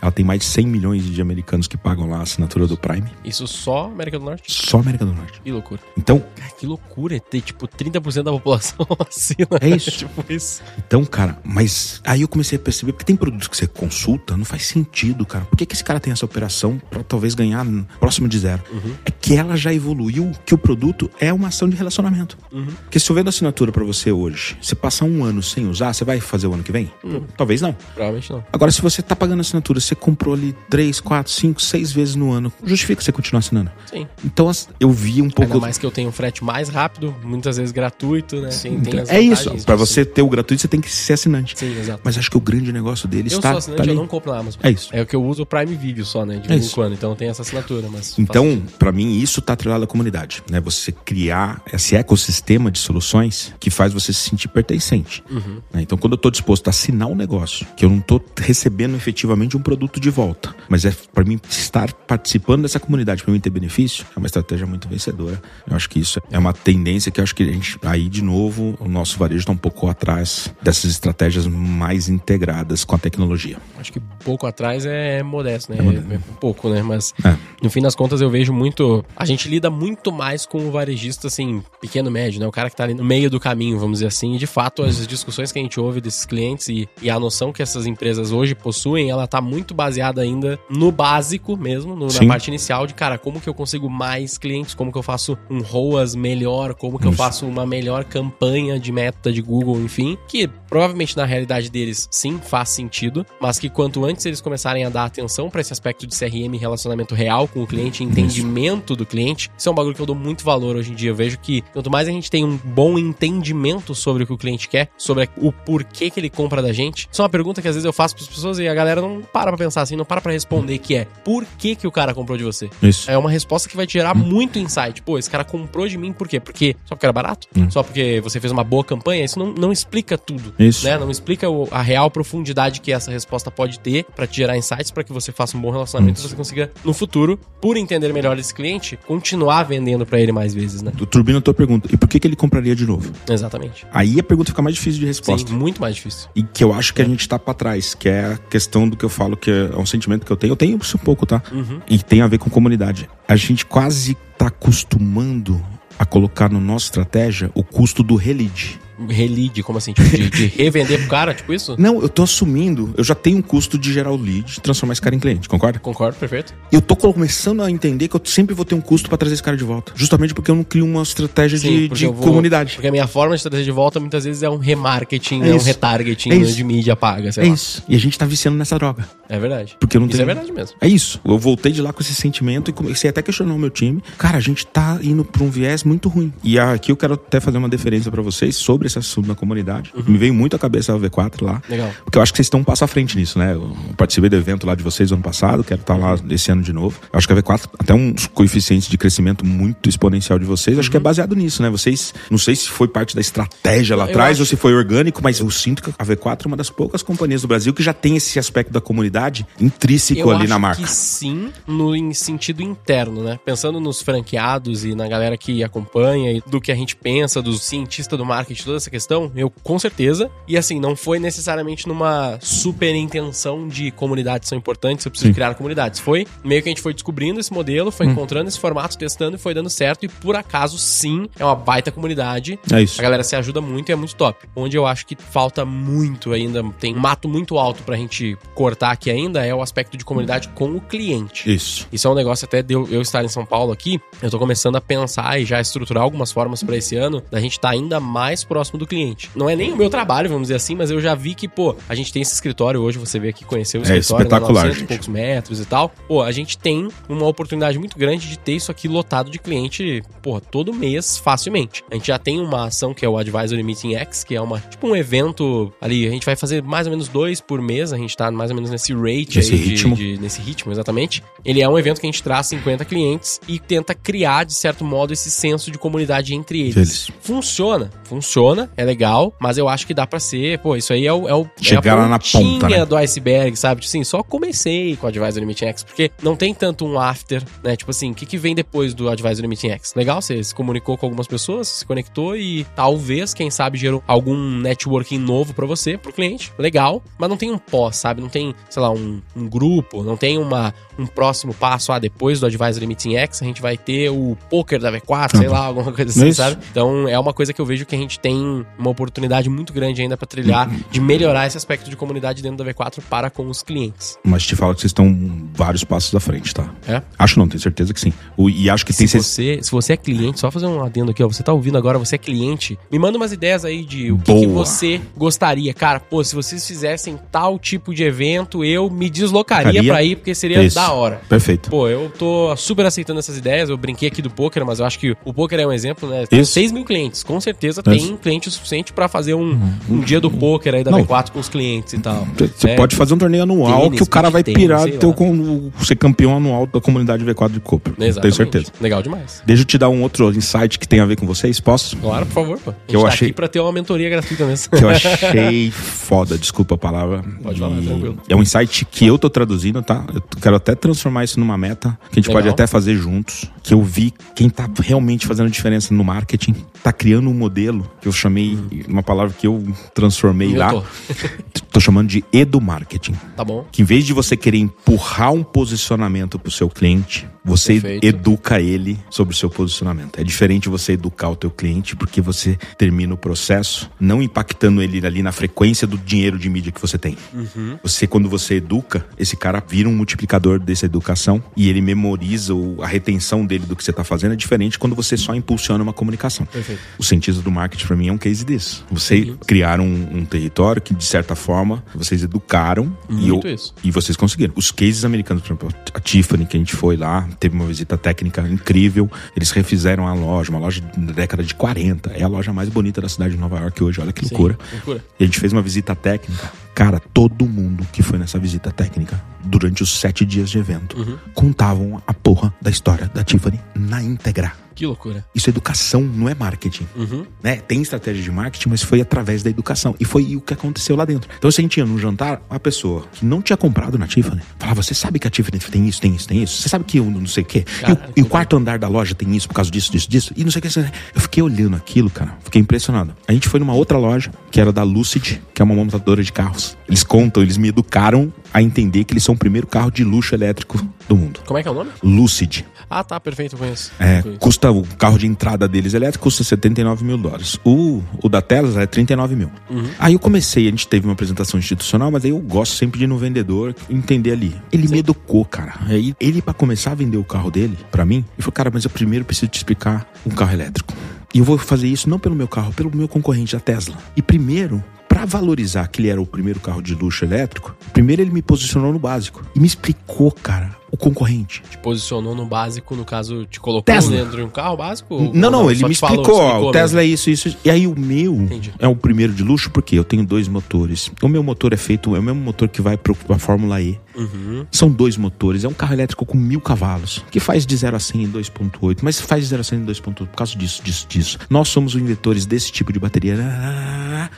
Ela tem mais de 100 milhões de americanos que pagam lá a assinatura do Prime, Isso só América do Norte? só América do Norte. Que loucura. Então, Cara, que loucura é ter, tipo, 30% da população assina. É isso. tipo isso. Então, cara, mas aí eu comecei a perceber, porque tem produtos que você consulta, não faz sentido, cara. Por que, que esse cara tem essa operação pra talvez ganhar próximo de zero? É que ela já evoluiu que o produto é uma ação de relacionamento. Porque se eu vendo assinatura pra você hoje, você passar um ano sem usar, você vai fazer o ano que vem? Talvez não. Provavelmente não. Agora, se você tá pagando assinatura, você comprou ali três, quatro, cinco, seis vezes no ano, justifica você continuar assinando. Sim. Então, eu vi um pouco. Ainda mais que eu tenho um frete mais rápido, muitas vezes gratuito, né? Tem, tem as é isso. disso. você ter o gratuito, você tem que ser assinante. Sim, exato. Mas acho que o grande negócio deles Eu tá, sou assinante, tá eu não compro na Amazon. É isso. É o que eu uso o Prime Video só, né? De É vez em quando. Então tem essa assinatura, mas. Então, pra mim, isso tá atrelado à comunidade, né? Você criar esse ecossistema de soluções que faz você se sentir pertencente. Uhum. né? Então, quando eu tô disposto a assinar um negócio, que eu não tô recebendo efetivamente um produto de volta, mas é pra mim estar participando dessa comunidade, pra mim ter benefício, é uma estratégia muito vencedora. Eu acho que isso é uma tendência que eu acho que a gente, aí de novo, o nosso varejo tá um pouco atrás dessas estratégias mais integradas com a tecnologia. Acho que pouco atrás é modesto, né? É modesto. É pouco, né? Mas É. no fim das contas eu vejo muito. A gente lida muito mais com o varejista, assim, pequeno médio, né? O cara que tá ali no meio do caminho, vamos dizer assim. E de fato, as discussões que a gente ouve desses clientes e, e a noção que essas empresas hoje possuem, ela tá muito baseada ainda no básico mesmo, no- na parte inicial de, cara, como que eu consigo mais clientes, como que eu faço um ROAS melhor, como que eu Isso. faço uma melhor campanha de meta de Google, enfim, que provavelmente na realidade deles sim faz sentido, mas que quanto antes eles começarem a dar atenção pra esse aspecto de CRM, relacionamento real com o cliente, entendimento do cliente, isso é um bagulho que eu dou muito valor hoje em dia. Eu vejo que quanto mais a gente tem um bom entendimento sobre o que o cliente quer, sobre o porquê que ele compra da gente, isso é uma pergunta que às vezes eu faço pras pessoas e a galera não para pra pensar assim, não para pra responder, que é por que que o cara comprou de você? Isso. É uma resposta que vai te gerar muito insight. Pô, esse cara comprou de mim por quê? Porque só porque era barato? Hum. Só porque você fez uma boa campanha? Isso não, não explica tudo. Isso. Né? Não explica o- a real profundidade que essa resposta pode ter pra te gerar insights, pra que você faça um bom relacionamento e você consiga, no futuro, por entender melhor esse cliente, continuar vendendo pra ele mais vezes, né? Tu turbina a tua pergunta. E por que, que ele compraria de novo? Exatamente. Aí a pergunta fica mais difícil de resposta. Sim, muito mais difícil. E que eu acho que a gente gente tá pra trás, que é a questão do que eu falo, que é um sentimento que eu tenho. Eu tenho isso um pouco, tá? E tem a ver com comunidade. A gente quase tá acostumando a colocar no nossa estratégia o custo do relide. Relide, como assim? Tipo, de, de revender pro cara, tipo isso? Não, eu tô assumindo, eu já tenho um custo de gerar o lead transformar esse cara em cliente, concorda? Concordo, perfeito. Eu tô começando a entender que eu sempre vou ter um custo pra trazer esse cara de volta. Justamente porque eu não crio uma estratégia de, porque de eu vou- comunidade. Porque a minha forma de trazer de volta muitas vezes é um remarketing, É é, um retargeting É isso. de mídia paga, sei É lá. isso. E a gente tá viciando nessa droga. É verdade. Porque eu não Isso tenho- é verdade mesmo. É isso. Eu voltei de lá com esse sentimento e comecei até a questionar o meu time. Cara, a gente tá indo pra um viés muito ruim. E aqui eu quero até fazer uma deferência pra vocês sobre esse assunto da comunidade. Me veio muito a cabeça a V4 lá. Legal. Porque eu acho que vocês estão um passo à frente nisso, né? Eu participei do evento lá de vocês ano passado, quero estar lá esse ano de novo. Eu acho que a V4 até uns coeficientes de crescimento muito exponencial de vocês, acho que é baseado nisso, né? Vocês, não sei se foi parte da estratégia lá atrás acho- ou se foi orgânico, mas eu sinto que a V4 é uma das poucas companhias do Brasil que já tem esse aspecto da comunidade intrínseco Eu ali na marca. que sim, no em sentido interno, né? Pensando nos franqueados e na galera que acompanha e do que a gente pensa, dos cientistas do marketing, toda essa questão, eu com certeza. E assim, não foi necessariamente numa super intenção de comunidades são importantes, eu preciso Sim. criar comunidades. Foi meio que a gente foi descobrindo esse modelo, Hum. foi encontrando esse formato, testando e foi dando certo. E por acaso, sim, é uma baita comunidade. É isso. A galera se ajuda muito e é muito top. Onde eu acho que falta muito ainda, tem um mato muito alto pra gente cortar aqui ainda, é o aspecto de comunidade com o cliente. Isso. Isso é um negócio até de eu, eu estar em São Paulo aqui, eu tô começando a pensar e já estruturar algumas formas pra esse ano da gente estar ainda mais próximo do cliente. Não é nem o meu trabalho, vamos dizer assim, mas eu já vi que, pô, a gente tem esse escritório hoje, você veio aqui conhecer o É escritório, né, espetacular, 900 e gente. poucos metros e tal. Pô, a gente tem uma oportunidade muito grande de ter isso aqui lotado de cliente, porra, todo mês facilmente. A gente já tem uma ação que é o Advisory Meeting X, que é uma tipo um evento ali, a gente vai fazer mais ou menos dois por mês, a gente tá mais ou menos nesse rate Nesse aí de- ritmo. de- nesse ritmo, exatamente. Ele é um evento que a gente traz 50 clientes e tenta criar, de certo modo, esse senso de comunidade entre eles. Eles. Funciona, funciona, é legal, mas eu acho que dá pra ser, pô, isso aí é o. É o Chegar é lá na ponta, né? do iceberg, sabe? Tipo assim, só comecei com o Advisory Meeting X, porque não tem tanto um after, né? Tipo assim, o que, que vem depois do Advisory Meeting X? Legal, você se comunicou com algumas pessoas, se conectou e talvez, quem sabe, gerou algum networking novo pra você, pro cliente. Legal, mas não tem um pós, sabe? Não tem, sei lá, um, um grupo, não tem uma, um próximo passo. Ah, depois do Advisory Meeting X, a gente vai ter o poker da V4, sei lá, alguma coisa assim, Isso. sabe? Então é uma coisa que eu vejo que a gente tem uma oportunidade muito grande ainda pra trilhar, de melhorar esse aspecto de comunidade dentro da V4 para com os clientes. Mas te falo que vocês estão vários passos à frente, tá? É? Acho não, tenho certeza que sim. E acho que Se tem você, se você é cliente, só fazer um adendo aqui, ó. Você tá ouvindo agora, você é cliente, me manda umas ideias aí de o que, que você gostaria. Cara, pô, se vocês fizessem tal tipo de evento, eu me deslocaria pra ir, porque seria Isso. da hora. Perfeito. Pô, eu tô super aceitando essas ideias. Eu brinquei aqui do poker, mas eu acho que o poker é um exemplo, né? Tem Isso. 6 mil clientes. Com certeza tem Isso. Cliente o suficiente pra fazer um, um dia do poker aí da Não. V4 com os clientes e tal. Você É, pode fazer um torneio anual tênis, que o cara vai tênis, pirar teu, com, ser campeão anual da comunidade V4 de. Exatamente. Tenho certeza. Legal demais. Deixa eu te dar um outro insight que tem a ver com vocês, posso? Claro, por favor, pô. Eu tá achei- aqui pra ter uma mentoria gratuita mesmo. Que eu achei foda, desculpa a palavra. Pode falar, E tranquilo. É um insight que eu tô traduzindo, tá? Eu quero até transformar isso numa meta, que a gente Legal. pode até fazer juntos. Que eu vi quem tá realmente fazendo diferença no marketing, tá criando um modelo que eu chamei, uma palavra que eu transformei Eu lá. tô. tô chamando de edu-marketing. Tá bom. que em vez de você querer empurrar um posicionamento pro seu cliente, você Perfeito. educa ele sobre o seu posicionamento. É diferente você educar o teu cliente porque você termina o processo não impactando ele ali na frequência do dinheiro de mídia que você tem. Uhum. Você quando você educa, esse cara vira um multiplicador dessa educação e ele memoriza o- a retenção dele do que você tá fazendo é diferente quando você só impulsiona uma comunicação. Perfeito. O sentido do marketing para mim é um case disso. Você criaram um, um território que de certa forma vocês educaram e, eu- e vocês conseguiram. Os cases americanos, por exemplo, a Tiffany que a gente foi lá, teve uma visita técnica incrível. Eles refizeram a loja, uma loja da década de 40. É a loja mais bonita da cidade de Nova York hoje. Olha que Sim, loucura. loucura. E a gente fez uma visita técnica. Cara, todo mundo que foi nessa visita técnica, durante os sete dias de evento, Uhum. contavam a porra da história da Tiffany na íntegra. Que loucura. Isso é educação, não é marketing. Uhum. Né? Tem estratégia de marketing, mas foi através da educação. E foi o que aconteceu lá dentro. Então, se a gente ia num jantar, uma pessoa que não tinha comprado na Tiffany falava: Você sabe que a Tiffany tem isso, tem isso, tem isso? Você sabe que eu não sei o quê? E o- e o quarto andar da loja tem isso por causa disso, disso, disso? E não sei o que. Eu fiquei olhando aquilo, cara. Fiquei impressionado. A gente foi numa outra loja, que era da Lucid, que é uma montadora de carros. eles contam, eles me educaram a entender que eles são o primeiro carro de luxo elétrico do mundo. Como é que é o nome? Lucid. Ah, tá, perfeito, eu conheço. É, Conheço. custa o carro de entrada deles elétrico custa 79 mil dólares. O, o da Tesla é 39 mil. Aí eu comecei, a gente teve uma apresentação institucional, mas aí eu gosto sempre de ir no vendedor entender ali. Ele me educou, cara. Aí ele, pra começar a vender o carro dele, pra mim, ele falou, cara, mas eu primeiro preciso te explicar um carro elétrico. E eu vou fazer isso não pelo meu carro, pelo meu concorrente, a Tesla. E primeiro, pra valorizar que ele era o primeiro carro de luxo elétrico, primeiro ele me posicionou no básico. E me explicou, cara, o concorrente. Te posicionou no básico, no caso, te colocou Tesla. dentro de um carro básico? Não, ou não, ele me te falou, explicou, ó, explicou o Tesla é isso, isso. E aí o meu Entendi. é o primeiro de luxo, porque eu tenho dois motores. O meu motor é feito, é o mesmo motor que vai pro- pra Fórmula E. Uhum. São dois motores, é um carro elétrico com mil cavalos, que faz de 0 a 100 em 2.8, mas faz de 0 a 100 em 2.8 por causa disso, disso, disso. Nós somos os inventores desse tipo de bateria.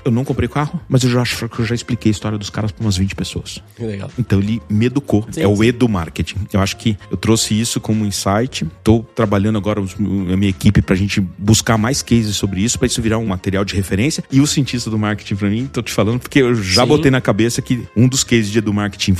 Eu não comprei carro, mas eu já acho que eu já expliquei a história dos caras para umas 20 pessoas. Legal. Então ele me educou. Sim, é o edu marketing. Eu acho que eu trouxe isso como insight. Tô trabalhando agora a minha equipe pra gente buscar mais cases sobre isso, pra isso virar um material de referência. E o cientista do marketing pra mim, tô te falando porque eu já Sim. botei na cabeça que um dos cases de edu marketing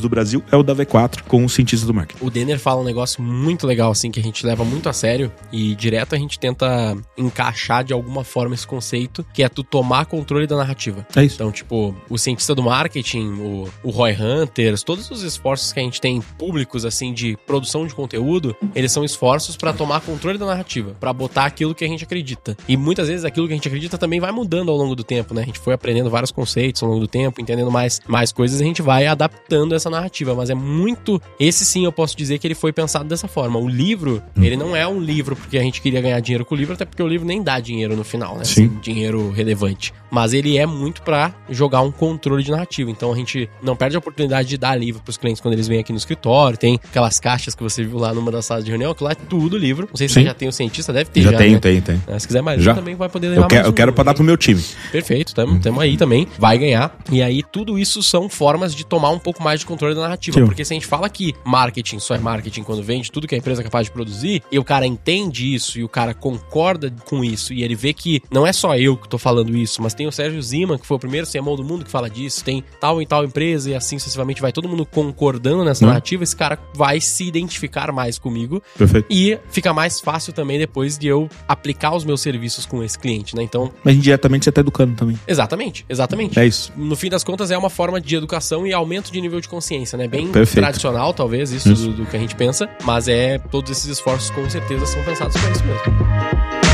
do Brasil é o da V4 com o cientista do marketing. O Denner fala um negócio muito legal, assim, que a gente leva muito a sério e direto a gente tenta encaixar de alguma forma esse conceito, que é tu tomar controle da narrativa. É isso. Então, tipo, o cientista do marketing, o, o Roy Hunters, todos os esforços que a gente tem públicos, assim, de produção de conteúdo, eles são esforços pra tomar controle da narrativa, pra botar aquilo que a gente acredita. E muitas vezes aquilo que a gente acredita também vai mudando ao longo do tempo, né? A gente foi aprendendo vários conceitos ao longo do tempo, entendendo mais, mais coisas, a gente vai adaptando essa narrativa. Mas é muito. Esse sim eu posso dizer que ele foi pensado dessa forma. O livro, ele não é um livro porque a gente queria ganhar dinheiro com o livro, até porque o livro nem dá dinheiro no final, né? Sim. Assim, dinheiro relevante. Mas ele é muito pra jogar um controle de narrativa. Então a gente não perde a oportunidade de dar livro pros clientes quando eles vêm aqui no escritório. Tem aquelas caixas que você viu lá numa das salas de reunião, que lá é tudo livro. Não sei se Sim. você já tem o cientista, deve ter Já já. tenho, né? tenho, tenho. É, Se quiser mais, Já. um, também vai poder levar Eu quero, mais eu um. quero pra dar pro meu time. Perfeito, tamo, tamo aí também. Vai ganhar. E aí, tudo isso são formas de tomar um pouco mais de controle da narrativa. Sim. Porque se a gente fala que marketing só é marketing quando vende tudo que a empresa é capaz de produzir, e o cara entende isso, e o cara concorda com isso, e ele vê que não é só eu que tô falando isso, mas tem o Sérgio Zima, que foi o primeiro CMO do mundo que fala disso, tem tal e tal empresa, e assim sucessivamente vai todo mundo concordando nessa Hum. narrativa, esse cara vai se identificar mais comigo Perfeito. e fica mais fácil também depois de eu aplicar os meus serviços com esse cliente, né? Então, Mas indiretamente você tá educando também. Exatamente, exatamente. É isso. No fim das contas, é uma forma de educação e aumento de nível de consciência, né? Bem Perfeito. tradicional, talvez, isso, Isso. Do, do que a gente pensa, mas é todos esses esforços com certeza são pensados para isso mesmo.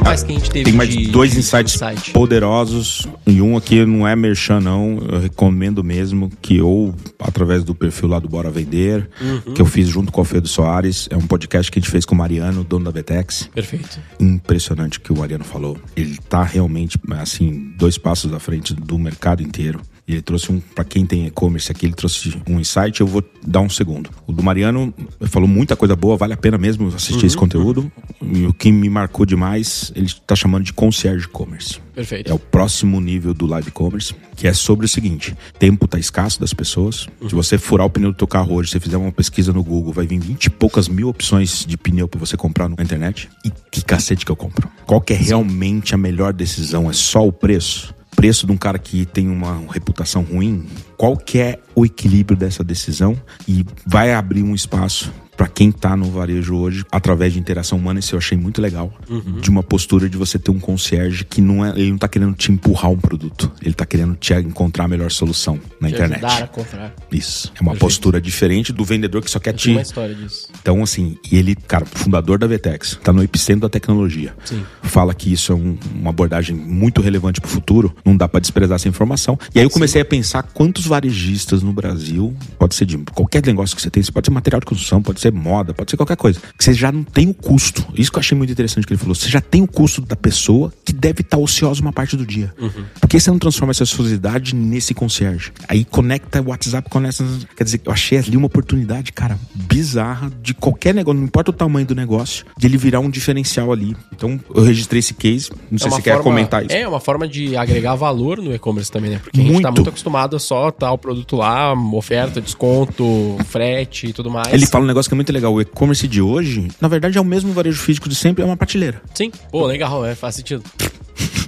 Que mais que a gente teve Tem mais de- dois de insights insight? poderosos. E um aqui não é merchan, não. Eu recomendo mesmo que ou através do perfil lá do Bora Vender, Uhum. que eu fiz junto com o Alfredo Soares. É um podcast que a gente fez com o Mariano, dono da Betex. Perfeito. Impressionante o que o Mariano falou. Ele tá realmente, assim, dois passos à frente do mercado inteiro. E ele trouxe um, pra quem tem e-commerce aqui, ele trouxe um insight, eu vou dar um segundo. O do Mariano falou muita coisa boa, vale a pena mesmo assistir esse conteúdo. E o que me marcou demais, ele tá chamando de concierge commerce. Perfeito. É o próximo nível do live commerce, que é sobre o seguinte: tempo tá escasso das pessoas. Se você furar o pneu do teu carro hoje, você fizer uma pesquisa no Google, vai vir 20 e poucas mil opções de pneu para você comprar na internet. E que cacete que eu compro? Qual que é realmente a melhor decisão? É só o preço? Preço de um cara que tem uma reputação ruim? Qual que é o equilíbrio dessa decisão? E vai abrir um espaço para quem tá no varejo hoje, através de interação humana, isso eu achei muito legal. De uma postura de você ter um concierge que não é, ele não tá querendo te empurrar um produto, ele tá querendo te encontrar a melhor solução na Te internet. ajudar a comprar. Isso. É uma Perfeito. postura diferente do vendedor que só quer Tem te. uma história disso. Então, assim, e ele, cara, fundador da Vetex, tá no epicentro da tecnologia. Sim. Fala que isso é um- uma abordagem muito relevante pro futuro, não dá pra desprezar essa informação. E aí eu comecei a pensar quantos varejistas no Brasil, pode ser de qualquer negócio que você tem, isso pode ser material de construção, pode ser moda, pode ser qualquer coisa, que você já não tem o custo. Isso que eu achei muito interessante que ele falou. Você já tem o custo da pessoa que deve estar ociosa uma parte do dia. Por que você não transforma essa ociosidade nesse concierge? Aí conecta o WhatsApp, conecta. Quer dizer, eu achei ali uma oportunidade, cara, bizarra de qualquer negócio, não importa o tamanho do negócio, de ele virar um diferencial ali. Então eu registrei esse case. Não sei É se uma você quer comentar isso. É uma forma de agregar valor no e-commerce também, né? Porque a gente tá Muito. muito acostumado a só botar o produto lá, oferta, desconto, frete e tudo mais. Ele fala um negócio que é muito legal. O e-commerce de hoje, na verdade, é o mesmo varejo físico de sempre, é uma prateleira. Sim, pô, legal, é, faz sentido.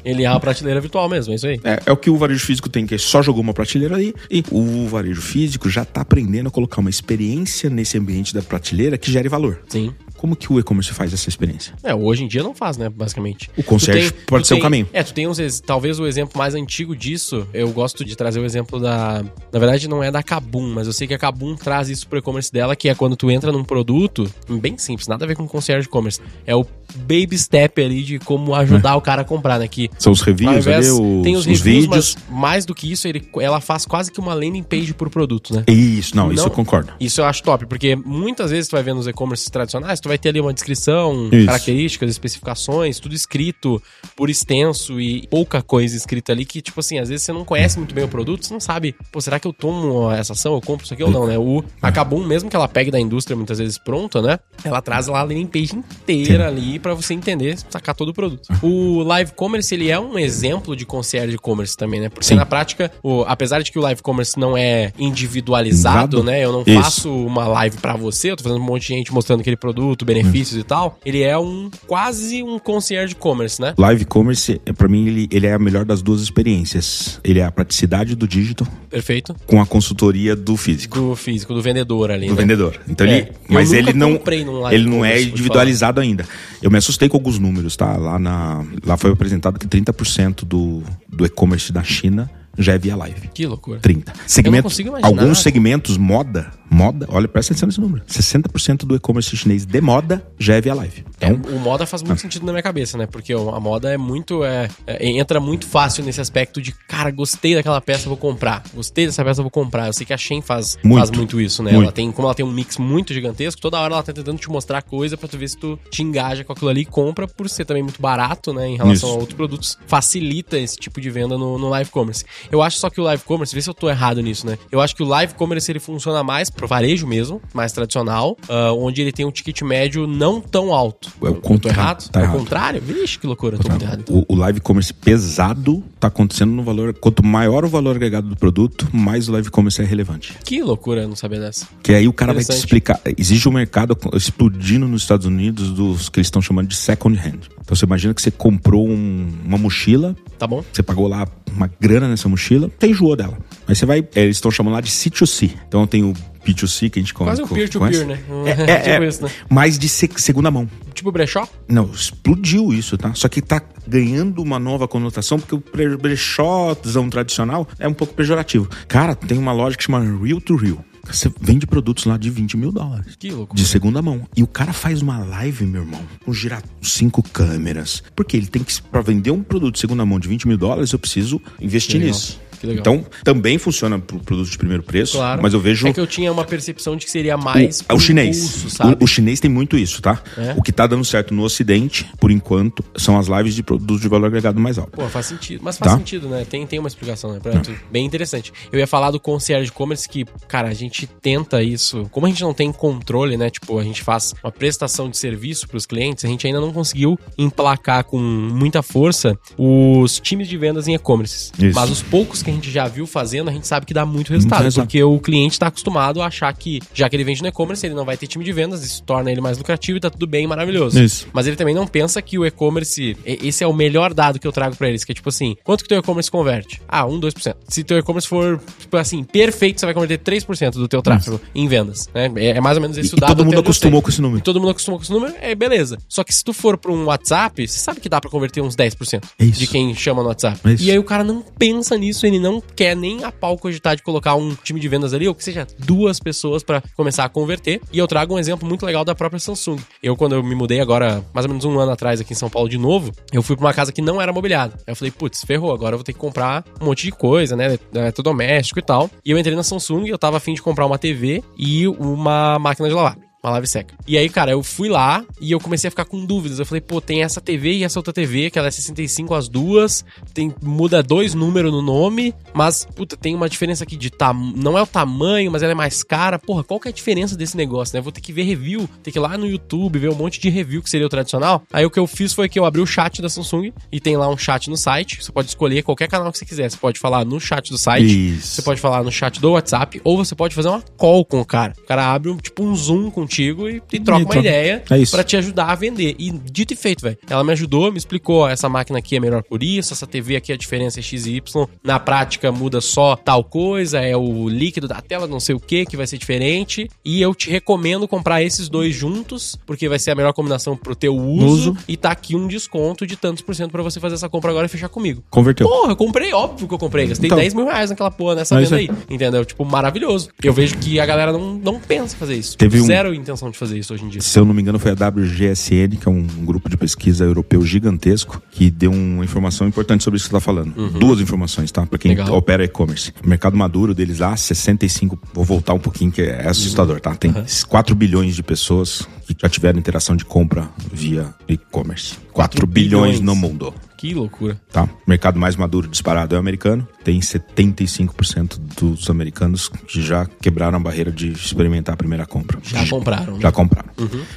Ele é uma prateleira virtual mesmo, é isso aí. É, é o que o varejo físico tem, que é só jogou uma prateleira ali. E o varejo físico já tá aprendendo a colocar uma experiência nesse ambiente da prateleira que gere valor. Sim. Como que o e-commerce faz essa experiência? É, hoje em dia não faz, né, basicamente. O concierge tem- pode ser um tem- caminho. É, tu tem uns, talvez o exemplo mais antigo disso, eu gosto de trazer o exemplo da, na verdade não é da Kabum, mas eu sei que a Kabum traz isso pro e-commerce dela, que é quando tu entra num produto, bem simples, nada a ver com concierge e-commerce, é o baby step ali de como ajudar o cara a comprar, né, que São os reviews invés, ali, os, tem os, os reviews, vídeos. mas mais do que isso, ele, ela faz quase que uma landing page por produto, né? Isso, não, isso Não- eu concordo. Isso eu acho top, porque muitas vezes tu vai ver nos e-commerces tradicionais, tu vai ter ali uma descrição, Isso. características, especificações, tudo escrito por extenso e pouca coisa escrita ali que, tipo assim, às vezes você não conhece muito bem o produto, você não sabe, pô, será que eu tomo essa ação, eu compro isso aqui ou não, né? O a Kabum, mesmo que ela pegue da indústria muitas vezes pronta, né? Ela traz lá a landing page inteira ali pra você entender, sacar todo o produto. O live commerce, ele é um exemplo de concierge commerce também, né? Porque Sim. na prática, o- apesar de que o live commerce não é individualizado, Exato. né? Eu não Isso. faço uma live pra você, eu tô fazendo um monte de gente mostrando aquele produto, benefícios e tal. Ele é um quase um concierge commerce, né? Live commerce, pra mim, ele, ele é a melhor das duas experiências. Ele é a praticidade do digital Perfeito. com a consultoria do físico. Do físico, do vendedor ali, do né? vendedor. Então É, ele, mas ele não, comprei num live ele não é individualizado ainda. Eu me assustei com alguns números, tá? Lá na, lá foi apresentado que 30% do do e-commerce da China já é via live. Que loucura. 30. Segmento, consigo imaginar. alguns segmentos moda, moda, olha, presta atenção nesse número. 60% do e-commerce chinês de moda já é via live. É, Então, o moda faz muito sentido na minha cabeça, né? Porque a moda é muito. É, é, entra muito fácil nesse aspecto de, cara, gostei daquela peça, vou comprar. Gostei dessa peça, vou comprar. Eu sei que a Shein faz Muito. faz muito isso, né? Muito. Ela tem, como ela tem um mix muito gigantesco, toda hora ela tá tentando te mostrar coisa pra tu ver se tu te engaja com aquilo ali e compra, por ser também muito barato, né? Em relação Isso. a outros produtos. Facilita esse tipo de venda no, no live commerce. Eu acho só que o live commerce, vê se eu tô errado nisso, né? Eu acho que o live commerce ele funciona mais pro varejo mesmo, mais tradicional, ah, onde ele tem um ticket médio não tão alto. É o contrário, errado? tá é o contrário? Vixe, que loucura, eu tô muito errado. o, o live commerce pesado tá acontecendo no valor. Quanto maior o valor agregado do produto, mais o live commerce é relevante. Que loucura eu não saber dessa. Que aí o cara vai te explicar. Existe um mercado explodindo nos Estados Unidos dos que eles estão chamando de second hand. Então você imagina que você comprou um- uma mochila, Tá bom? você pagou lá uma grana nessa mochila, você enjoou dela. Aí você vai, é, eles estão chamando lá de C2C. Então tem o P2C que a gente Quase um co- peer-to-peer, conhece. né? É, é, tipo é, isso, né? mais de se- segunda mão. Tipo brechó? Não, explodiu isso, tá? Só que tá ganhando uma nova conotação, porque o brechózão tradicional é um pouco pejorativo. Cara, tem uma loja que chama Real to Real. Você vende produtos lá de 20 mil dólares. Que loucura. De segunda mão. E o cara faz uma live, meu irmão, com girar cinco câmeras. Porque ele tem que, pra vender um produto de segunda mão de 20 mil dólares, eu preciso investir legal, nisso. Que legal. Então, também funciona pro produto de primeiro preço, Claro. mas eu vejo É que eu tinha uma percepção de que seria mais. o, é o chinês. impulso, sabe? O, o chinês tem muito isso, tá? É? O que tá dando certo no ocidente, por enquanto, são as lives de produtos de valor agregado mais alto. Pô, faz sentido. Mas faz Tá. sentido, né? Tem, tem uma explicação, né? Pra tu- Bem interessante. Eu ia falar do concierge commerce que, cara, a gente tenta isso. Como a gente não tem controle, né? Tipo, a gente faz uma prestação de serviço pros clientes, a gente ainda não conseguiu emplacar com muita força os times de vendas em e-commerce. Mas os poucos que a gente já viu fazendo, a gente sabe que dá muito resultado. resultado. Porque o cliente tá acostumado a achar que, já que ele vende no e-commerce, ele não vai ter time de vendas, isso torna ele mais lucrativo e tá tudo bem, maravilhoso. Isso. Mas ele também não pensa que o e-commerce. Esse é o melhor dado que eu trago pra eles, que é tipo assim: quanto que teu e-commerce converte? Ah, 1, 2%. Se teu e-commerce for, tipo assim, perfeito, você vai converter 3% do teu tráfego em vendas. Né? É, é mais ou menos esse E- o e dado. todo mundo acostumou com esse número. E todo mundo acostumou com esse número, é beleza. Só que se tu for pra um WhatsApp, você sabe que dá pra converter uns 10% É isso. de quem chama no WhatsApp. É isso. E aí o cara não pensa nisso, ele não quer nem a pau cogitar de colocar um time de vendas ali, ou que seja duas pessoas pra começar a converter. E eu trago um exemplo muito legal da própria Samsung. Eu, quando eu me mudei agora, mais ou menos um ano atrás aqui em São Paulo de novo, eu fui pra uma casa que não era mobiliada. Aí eu falei, putz, ferrou, agora eu vou ter que comprar um monte de coisa, né? Eletrodoméstico e tal. E eu entrei na Samsung e eu tava afim de comprar uma TV e uma máquina de lavar. Uma live seca. E aí, cara, eu fui lá e eu comecei a ficar com dúvidas. Eu falei, pô, tem essa TV e essa outra TV, que ela é 65 as duas, tem, muda dois números no nome, mas, puta, tem uma diferença aqui de tam... não é o tamanho, mas ela é mais cara. Porra, qual que é a diferença desse negócio, né? Vou ter que ver review, ter que ir lá no YouTube, ver um monte de review que seria o tradicional. Aí o que eu fiz foi que eu abri o chat da Samsung e tem lá um chat no site. Você pode escolher qualquer canal que você quiser. Você pode falar no chat do site, Isso. você pode falar no chat do WhatsApp, ou você pode fazer uma call com o cara. O cara abre um, tipo um Zoom contigo e, e troca E uma troca. ideia É pra te ajudar a vender. E dito e feito, velho. Ela me ajudou, me explicou, essa máquina aqui é melhor por isso, essa TV aqui a diferença é XY. Na prática muda só tal coisa, é o líquido da tela, não sei o que, que vai ser diferente. E eu te recomendo comprar esses dois juntos, porque vai ser a melhor combinação pro teu uso. Uso. E tá aqui um desconto de tantos por cento pra você fazer essa compra agora e fechar comigo. Converteu. Porra, eu comprei, óbvio que eu comprei. Gastei Então. 10 mil reais naquela porra, nessa É venda isso aí. Entendeu? Tipo, maravilhoso. Eu vejo que a galera não, não pensa fazer isso. Teve um- Zero intenção de fazer isso hoje em dia. Se eu não me engano, foi a WGSN, que é um grupo de pesquisa europeu gigantesco, que deu uma informação importante sobre isso que você está falando. Duas informações, tá? Para quem Legal. opera e-commerce. O mercado maduro deles lá, 65. Vou voltar um pouquinho, que é assustador, tá? Tem 4 bilhões de pessoas que já tiveram interação de compra via e-commerce. 4 bilhões bilhões. no mundo. Que loucura. Tá? O mercado mais maduro disparado é o americano. Tem 75% dos americanos que já quebraram a barreira de experimentar a primeira compra. Já compraram, né? Já compraram.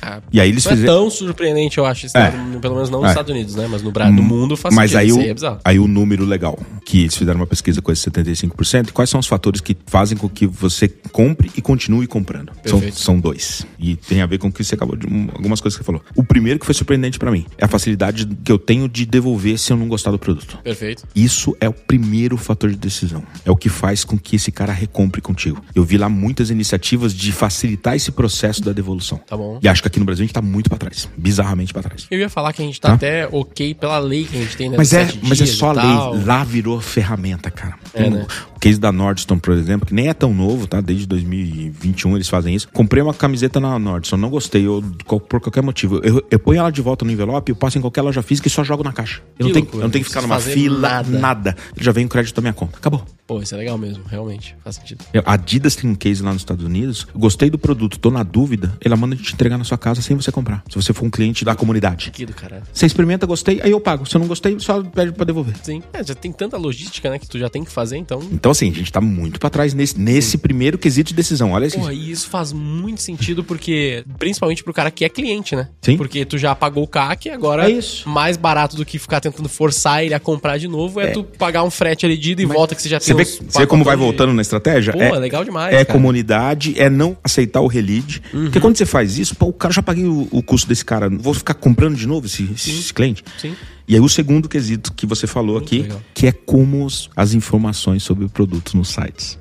Ah, E aí eles não é fizeram. tão surpreendente, eu acho, É. pelo menos não nos É. Estados Unidos, né? Mas no, Bra- no mundo faz Mas sentido. aí o, aí é aí o número legal, que eles fizeram uma pesquisa com esse 75%, quais são os fatores que fazem com que você compre e continue comprando? São, Perfeito. são dois. E tem a ver com o que você acabou de. um, algumas coisas que você falou. O primeiro que foi surpreendente pra mim é a facilidade que eu tenho de devolver se eu não gostar do produto. Perfeito. Isso é o primeiro fator de decisão. É o que faz com que esse cara recompre contigo. Eu vi lá muitas iniciativas de facilitar esse processo da devolução. Tá bom. E acho que aqui no Brasil a gente tá muito pra trás. Bizarramente pra trás. Eu ia falar que a gente tá Tá. até ok pela lei que a gente tem, né? Mas é, mas é só a lei. Lá virou ferramenta, cara. É, né? O case da Nordstrom, por exemplo, que nem é tão novo, tá? Desde 2021 eles fazem isso. Comprei uma camiseta na Nordstrom, não gostei, eu, por qualquer motivo. Eu, eu ponho ela de volta no envelope, eu passo em qualquer loja física e só jogo na caixa. Eu, não tenho, eu não tenho que ficar numa fila, nada. nada. Já vem o crédito minha conta. Acabou. Pô, isso é legal mesmo, realmente. Faz sentido. A Adidas tem um case lá nos Estados Unidos. Gostei do produto, tô na dúvida. Ela manda te entregar na sua casa sem você comprar. Se você for um cliente da comunidade. Que do caralho. Você experimenta, gostei, aí eu pago. Se eu não gostei, só pede pra devolver. Sim. É, já tem tanta logística, né, que tu já tem que fazer, então. Então, assim, a gente tá muito pra trás nesse, nesse primeiro quesito de decisão. Olha esse. Porra, e isso faz muito sentido porque, principalmente pro cara que é cliente, né? Sim. Porque tu já pagou o CAC, agora É isso. mais barato do que ficar tentando forçar ele a comprar de novo é, tu pagar um frete ali de ida e volta que você já tem Você vê, uns você vê como vai de- voltando na estratégia? Pô, é legal demais, É cara. comunidade, é não aceitar o relead. Porque quando você faz isso, pô, o cara já paguei o, o custo desse cara. Vou ficar comprando de novo esse, esse cliente? Sim. E aí o segundo quesito que você falou aqui, legal. que é como os- as informações sobre o produto nos sites.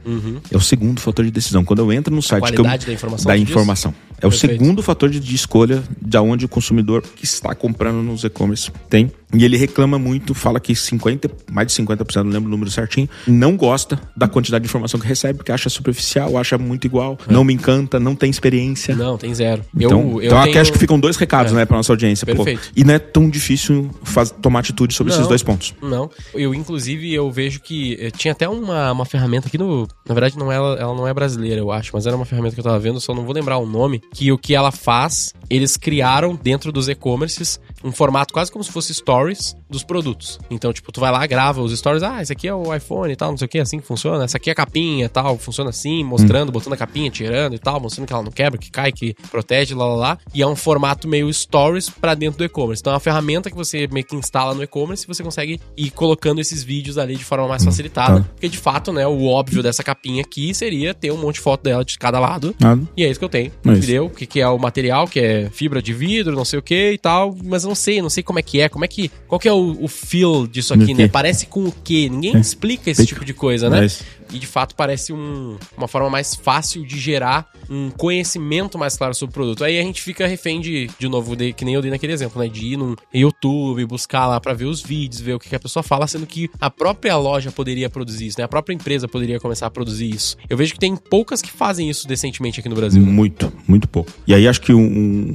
É o segundo fator de decisão. Quando eu entro no site... eu- Uhum. qualidade da informação, Da diz? informação. É o Perfeito. segundo fator de, de escolha de onde o consumidor que está comprando nos e-commerce tem. E ele reclama muito, fala que 50, mais de 50%, não lembro o número certinho, não gosta da quantidade de informação que recebe, porque acha superficial, acha muito igual, não me encanta, não tem experiência. Não, tem zero. Então, eu, eu então aqui tenho... acho que ficam dois recados, É. né, pra nossa audiência. Pô, Perfeito. e não é tão difícil faz- tomar atitude sobre esses Não. dois pontos. Não. Eu, inclusive, eu vejo que eh, tinha até uma, uma ferramenta aqui no. Na verdade, não é, ela, ela não é brasileira, eu acho, mas era uma ferramenta que eu tava vendo, só não vou lembrar o nome. Que o que ela faz, eles criaram dentro dos e-commerces um formato quase como se fosse stories dos produtos. Então, tipo, tu vai lá, grava os stories, ah, esse aqui é o iPhone e tal, não sei o que, assim que funciona. Essa aqui é a capinha e tal, funciona assim, mostrando, botando a capinha, tirando e tal, mostrando que ela não quebra, que cai, que protege, lá lá lá. E é um formato meio stories pra dentro do e-commerce. Então é uma ferramenta que você meio que instala no e-commerce e você consegue ir colocando esses vídeos ali de forma mais facilitada. tá. Porque de fato, né, o óbvio dessa capinha aqui seria ter um monte de foto dela de cada lado. Nada. E é isso que eu tenho. É entendeu? O que, que é o material, que é fibra de vidro, não sei o que e tal. Mas eu não sei, não sei como é que é. Como é que. Qual que é o, o feel disso aqui, né? Parece com o quê? Ninguém explica esse tipo de coisa, né? É isso. E de fato parece um- uma forma mais fácil de gerar um conhecimento mais claro sobre o produto. Aí a gente fica refém de, de novo, de, que nem eu dei naquele exemplo, né? De ir no YouTube, buscar lá pra ver os vídeos, ver o que, que a pessoa fala, sendo que a própria loja poderia produzir isso, né? A própria empresa poderia começar a produzir isso. Eu vejo que tem poucas que fazem isso decentemente aqui no Brasil. Muito, muito pouco. E aí acho que um,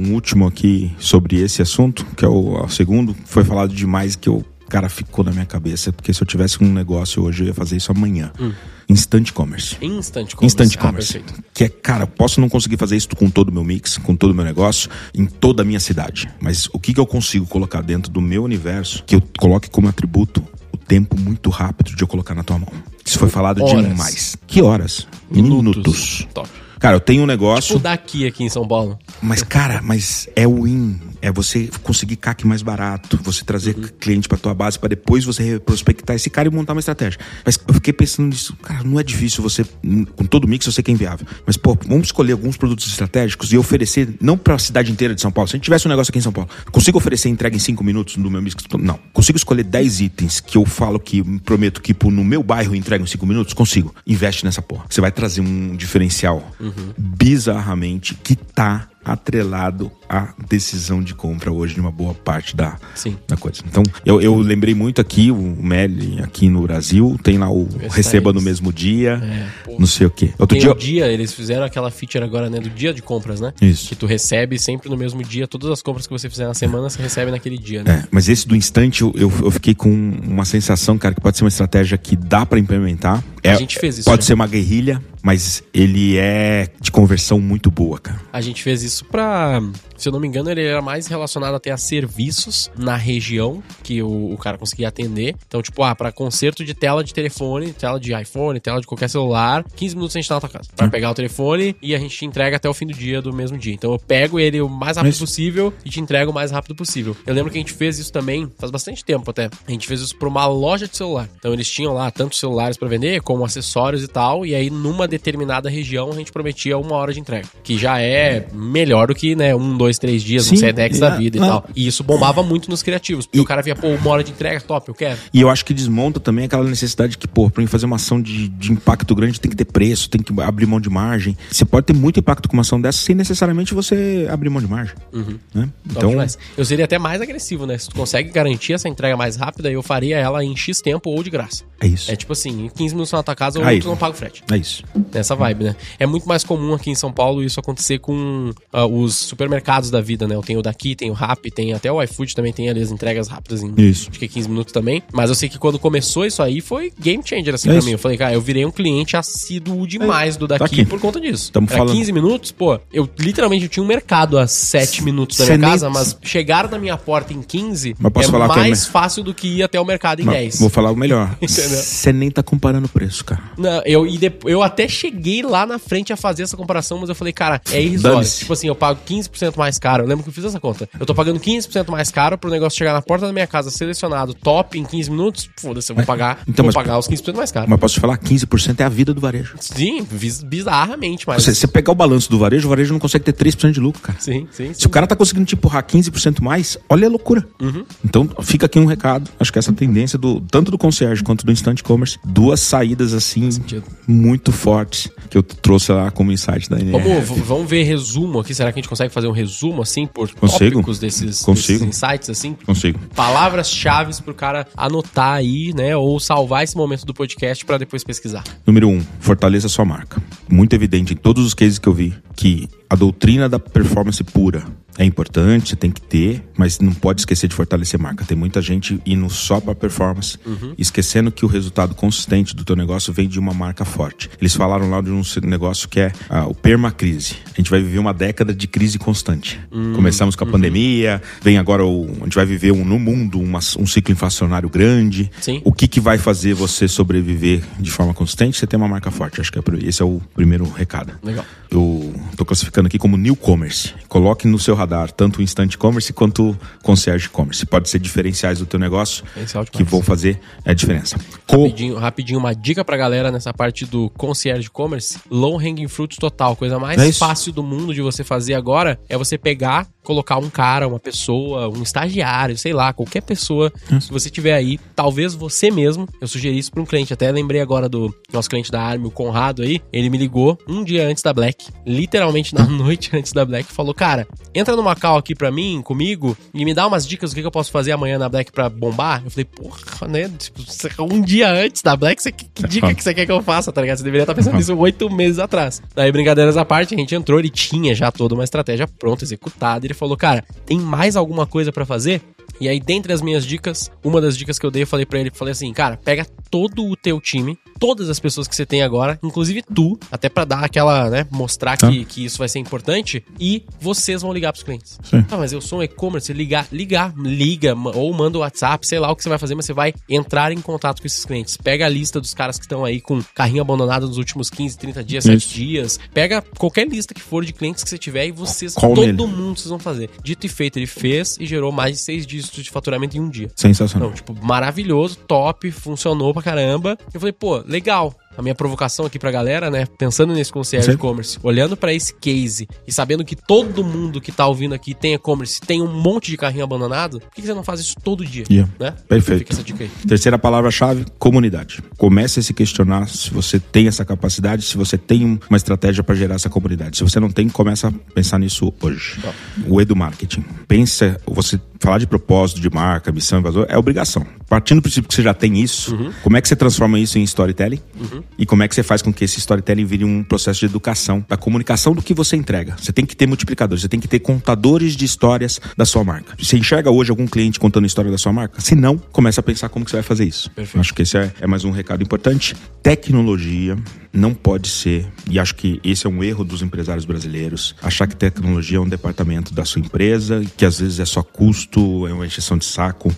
um último aqui sobre esse assunto, que é o, o segundo, foi falado demais que eu cara, ficou na minha cabeça, porque se eu tivesse um negócio hoje, eu ia fazer isso amanhã. Instant Commerce. Instant commerce. Instant Ah, Commerce. perfeito. que é, cara, eu posso não conseguir fazer isso com todo o meu mix, com todo o meu negócio, em toda a minha cidade. Mas o que, que eu consigo colocar dentro do meu universo que eu coloque como atributo o tempo muito rápido de eu colocar na tua mão? Isso foi falado Horas. demais. Que horas? Minutos. Top. Cara, eu tenho um negócio. Tipo daqui aqui em São Paulo. Mas, cara, mas é win. É você conseguir CAC mais barato, você trazer cliente pra tua base pra depois você prospectar esse cara e montar uma estratégia. Mas eu fiquei pensando nisso, cara, não é difícil você, com todo o mix, eu sei que é inviável. Mas, pô, vamos escolher alguns produtos estratégicos e oferecer, não pra cidade inteira de São Paulo. Se a gente tivesse um negócio aqui em São Paulo, consigo oferecer entrega em 5 minutos no meu mix? Não. Consigo escolher 10 itens que eu falo que prometo que pô, no meu bairro eu entrego em 5 minutos? Consigo. Investe nessa porra. Você vai trazer um diferencial bizarramente que tá atrelado à decisão de compra hoje de uma boa parte da, Sim. da coisa. Então, eu, eu lembrei muito aqui, o Meli aqui no Brasil, tem lá o Esse receba aí. no mesmo dia, É, não sei o quê. Outro dia... o dia, eles fizeram aquela feature agora, né, do dia de compras, né? Isso. Que tu recebe sempre no mesmo dia, todas as compras que você fizer na semana, você recebe naquele dia, né? É, mas esse do instante eu, eu, eu fiquei com uma sensação, cara, que pode ser uma estratégia que dá pra implementar. É, gente fez isso Pode já. ser uma guerrilha, mas ele é de conversão muito boa, cara. A gente fez isso pra. Se eu não me engano, ele era mais relacionado até a serviços na região que o, o cara conseguia atender. Então, tipo, ah, pra conserto de tela de telefone, tela de iPhone, tela de qualquer celular, 15 minutos a gente tá na tua casa. Pra pegar o telefone e a gente te entrega até o fim do dia do mesmo dia. Então eu pego ele o mais rápido Mas- possível e te entrego o mais rápido possível. Eu lembro que a gente fez isso também faz bastante tempo até. A gente fez isso pra uma loja de celular. Então eles tinham lá tantos celulares pra vender, como acessórios e tal. E aí, numa determinada região, a gente prometia uma hora de entrega. Que já é melhor do que, né, um, dois, três dias, um Sim, Sedex da é, vida e tal. E isso bombava muito nos criativos. Porque o cara via, pô, uma hora de entrega, top, eu quero. E eu acho que desmonta também aquela necessidade que, pô, pra mim fazer uma ação de, de impacto grande tem que ter preço, tem que abrir mão de margem. Você pode ter muito impacto com uma ação dessa sem necessariamente você abrir mão de margem. Né? Top Então, demais. Eu seria até mais agressivo, né? Se tu consegue garantir essa entrega mais rápida, eu faria ela em X tempo ou de graça. é isso. É tipo assim, em 15 minutos na tua casa ou Aí. tu não paga o frete. É isso. Nessa vibe, né? É muito mais comum aqui em São Paulo isso acontecer com ah, os supermercados da vida, né? Eu tenho o daqui, tem o Rappi, tem até o iFood também tem ali as entregas rápidas em Isso. acho que 15 minutos também. Mas eu sei que quando começou isso aí foi game changer assim É pra isso. mim. Eu falei, cara, eu virei um cliente assíduo demais do daqui Tá por conta disso. Tamo falando. 15 minutos, pô, eu literalmente eu tinha um mercado a 7 minutos da minha nem- casa, mas chegar na minha porta em 15 Mas posso é é mais me- fácil do que ir até o mercado em Mas 10. Vou falar o melhor. Você nem tá comparando o preço, cara. Não, eu, e eu até cheguei lá na frente a fazer essa comparação, mas eu falei, cara, é irrisório. Tipo assim, eu pago 15% mais caro. Eu lembro que eu fiz essa conta. Eu tô pagando 15% mais caro pro negócio chegar na porta da minha casa selecionado top em 15 minutos. Foda-se, eu vou pagar, então, vou mas- pagar os 15% mais caro. Mas posso te falar, 15% é a vida do varejo. Sim, biz- bizarramente, mas. Você, você pegar o balanço do varejo, o varejo não consegue ter 3% de lucro, cara. Sim, sim, Se o cara tá conseguindo te empurrar 15% mais, olha a loucura. Uhum. Então, fica aqui um recado. Acho que essa tendência do tanto do concierge quanto do instant commerce, duas saídas assim muito fortes que eu trouxe lá como insight da NR. Vamos, vamos ver resumo aqui. Será que a gente consegue fazer um resumo, assim, por Consigo. tópicos desses, Consigo. desses insights, assim? Consigo. Palavras-chave pro cara anotar aí, né? Ou salvar esse momento do podcast pra depois pesquisar. Número um, fortaleça sua marca. Muito evidente em todos os cases que eu vi que a doutrina da performance pura é importante, você tem que ter, mas não pode esquecer de fortalecer marca. Tem muita gente indo só para performance, esquecendo que o resultado consistente do teu negócio vem de uma marca forte. Eles falaram lá de um negócio que é ah, o permacrise. A gente vai viver uma década de crise constante. Começamos com a pandemia, vem agora o, a gente vai viver um, no mundo uma- um ciclo inflacionário grande. Sim. O que, que vai fazer você sobreviver de forma consistente? Você tem uma marca forte. Acho que é esse é o primeiro recado. Legal. Eu tô classificando aqui como new commerce. Coloque no seu radar tanto o instant commerce quanto o concierge commerce. Pode ser diferenciais do teu negócio demais. que vão fazer a diferença. Co Rapidinho, rapidinho, uma dica pra galera nessa parte do concierge commerce. Low hanging fruits total. Coisa mais É fácil do mundo de você fazer agora é você pegar, colocar um cara, uma pessoa, um estagiário, sei lá, qualquer pessoa que você tiver aí, talvez você mesmo. Eu sugeri isso pra um cliente. Até lembrei agora do nosso cliente da Army, o Conrado aí. Ele me ligou um dia antes da Black, literalmente na noite antes da Black, falou: Cara, entra numa call aqui pra mim, comigo, e me dá umas dicas do que que eu posso fazer amanhã na Black pra bombar. Eu falei, porra, né? Tipo, um dia antes da Black, você, que, que dica que você quer que eu faça, tá ligado? Você deveria estar pensando nisso oito meses atrás. Daí, brincadeiras à parte, a gente entrou, ele tinha já toda uma estratégia pronta, executada. Ele falou, cara, tem mais alguma coisa pra fazer? E aí, dentre as minhas dicas, uma das dicas que eu dei, eu falei pra ele, falei assim, cara, pega todo o teu time, todas as pessoas que você tem agora, inclusive tu, até pra dar aquela, né, mostrar Tá. que, que isso vai ser importante, e vocês vão ligar pros clientes. Sim. Ah, mas eu sou um e-commerce, ligar, ligar, liga, ou manda o WhatsApp, sei lá o que você vai fazer, mas você vai entrar em contato com esses clientes. Pega a lista dos caras que estão aí com carrinho abandonado nos últimos 15, 30 dias, 7 Isso. dias. Pega qualquer lista que for de clientes que você tiver e vocês, Qual todo nele? mundo vocês vão fazer. Dito e feito, ele fez e gerou mais de 6 dígitos de faturamento em um dia. Sensacional. Não, tipo, maravilhoso, top, funcionou pra caramba. Eu falei, pô, legal. A minha provocação aqui pra galera, né? Pensando nesse concierge e-commerce, olhando pra esse case e sabendo que todo mundo que tá ouvindo aqui tem e-commerce, tem um monte de carrinho abandonado, por que você não faz isso todo dia? Yeah. Né? Perfeito. Fica essa dica aí. Terceira palavra-chave, comunidade. Comece a se questionar se você tem essa capacidade, se você tem um- uma estratégia para gerar essa comunidade. Se você não tem, começa a pensar nisso hoje. O Edu Marketing. Pensa, você falar de propósito, de marca, missão, invasor, é obrigação. Partindo do princípio que você já tem isso, como é que você transforma isso em storytelling? E como é que você faz com que esse storytelling vire um processo de educação, da comunicação do que você entrega? Você tem que ter multiplicadores, você tem que ter contadores de histórias da sua marca. Você enxerga hoje algum cliente contando a história da sua marca? Se não, começa a pensar como que você vai fazer isso. Perfeito. Acho que esse é, é mais um recado importante. Tecnologia não pode ser, e acho que esse é um erro dos empresários brasileiros, achar que tecnologia é um departamento da sua empresa, que às vezes é só custo, é uma encheção de saco.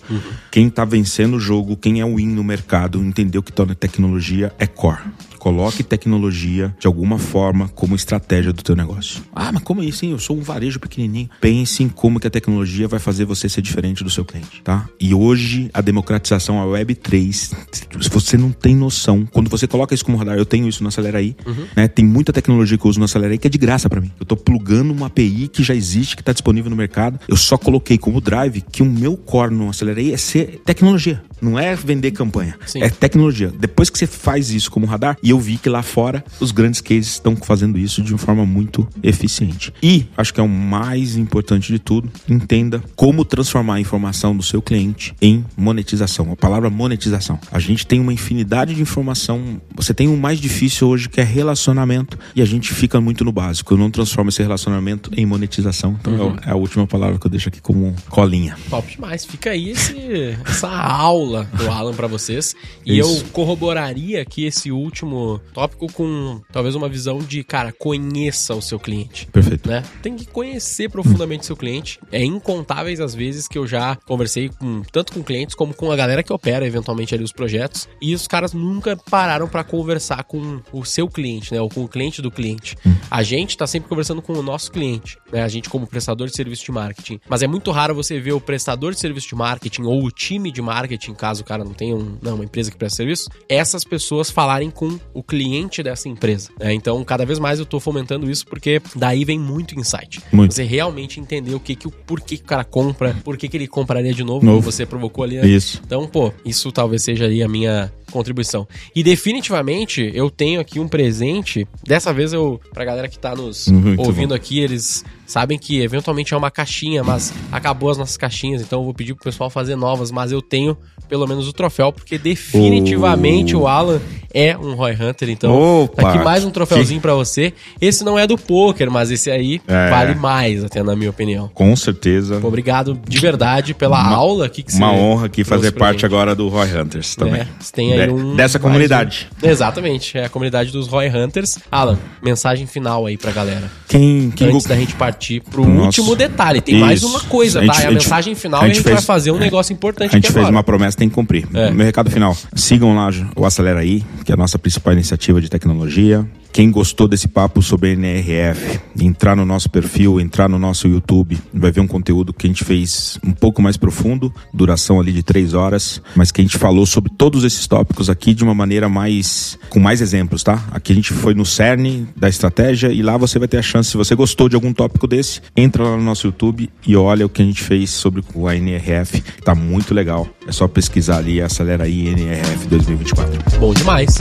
Quem tá vencendo o jogo, quem é o win no mercado, entendeu que torna tecnologia é core. Coloque tecnologia de alguma forma como estratégia do teu negócio. Ah, mas como assim? Eu sou um varejo pequenininho. Pense em como que a tecnologia vai fazer você ser diferente do seu cliente, tá? E hoje a democratização, a Web 3, se você não tem noção, quando você coloca isso como radar, eu tenho isso no Acelera aí, né? Tem muita tecnologia que eu uso no Acelera aí que é de graça pra mim. Eu tô plugando uma API que já existe, que tá disponível no mercado. Eu só coloquei como drive que o meu core no Acelera aí é ser tecnologia. Não é vender campanha. Sim. É tecnologia. Depois que você faz isso como radar, e eu vi que lá fora os grandes cases estão fazendo isso de uma forma muito eficiente. E acho que é o mais importante de tudo, entenda como transformar a informação do seu cliente em monetização. A palavra monetização. A gente tem uma infinidade de informação. Você tem o mais difícil hoje que é relacionamento e a gente fica muito no básico. Eu não transformo esse relacionamento em monetização. Então é a última palavra que eu deixo aqui como colinha. Top demais. Fica aí esse, essa aula do Alan pra vocês. E Isso. eu corroboraria aqui esse último tópico com talvez uma visão de, cara, conheça o seu cliente. Perfeito. Né? Tem que conhecer profundamente seu cliente. É incontáveis as vezes que eu já conversei com tanto com clientes como com a galera que opera eventualmente ali os projetos e os caras nunca pararam pra conversar com o seu cliente, né, ou com o cliente do cliente. A gente tá sempre conversando com o nosso cliente, né? A gente como prestador de serviço de marketing. Mas é muito raro você ver o prestador de serviço de marketing ou o time de marketing, caso o cara não tenha um, não, uma empresa que presta serviço, essas pessoas falarem com o cliente dessa empresa. né? Então, cada vez mais eu tô fomentando isso porque daí vem muito insight. Muito. Você realmente entender o que que o por que o cara compra, por que que ele compraria de novo, Novo. como você provocou ali. né? Isso. Então, pô, isso talvez seja aí a minha contribuição. E definitivamente eu tenho aqui um presente. Dessa vez eu, pra galera que tá nos Muito ouvindo bom. aqui, eles sabem que eventualmente é uma caixinha, mas acabou as nossas caixinhas, então eu vou pedir pro pessoal fazer novas, mas eu tenho pelo menos o troféu, porque definitivamente Oh. o Alan é um Roy Hunter, então Opa, tá aqui mais um troféuzinho pra você. Esse não é do poker, mas esse aí É. vale mais, até na minha opinião. Com certeza. Obrigado de verdade pela Uma- aula aqui que Uma honra aqui fazer parte gente. agora do Roy Hunters também. É, você tem aí De- um. Dessa mais comunidade. um- Exatamente, é a comunidade dos Roy Hunters. Alan, mensagem final aí pra galera. Quem, quem Antes go- da gente partir pro Nossa. último detalhe. Tem mais Isso. uma coisa, A gente- tá? É a, a gente- mensagem final a e a gente gente fez- vai fazer um negócio importante A gente aqui fez agora. uma promessa, tem que cumprir. É. Meu recado final: sigam lá o Acelera aí, que é a nossa principal iniciativa de tecnologia. Quem gostou desse papo sobre NRF, entrar no nosso perfil, entrar no nosso YouTube, vai ver um conteúdo que a gente fez um pouco mais profundo, duração ali de três horas, mas que a gente falou sobre todos esses tópicos aqui de uma maneira mais. com mais exemplos, tá? Aqui a gente foi no cerne da estratégia e lá você vai ter a chance, se você gostou de algum tópico desse, entra lá no nosso YouTube e olha o que a gente fez sobre o ANRF. Tá muito legal. É só pesquisar ali, acelera aí NRF 2024. Bom demais.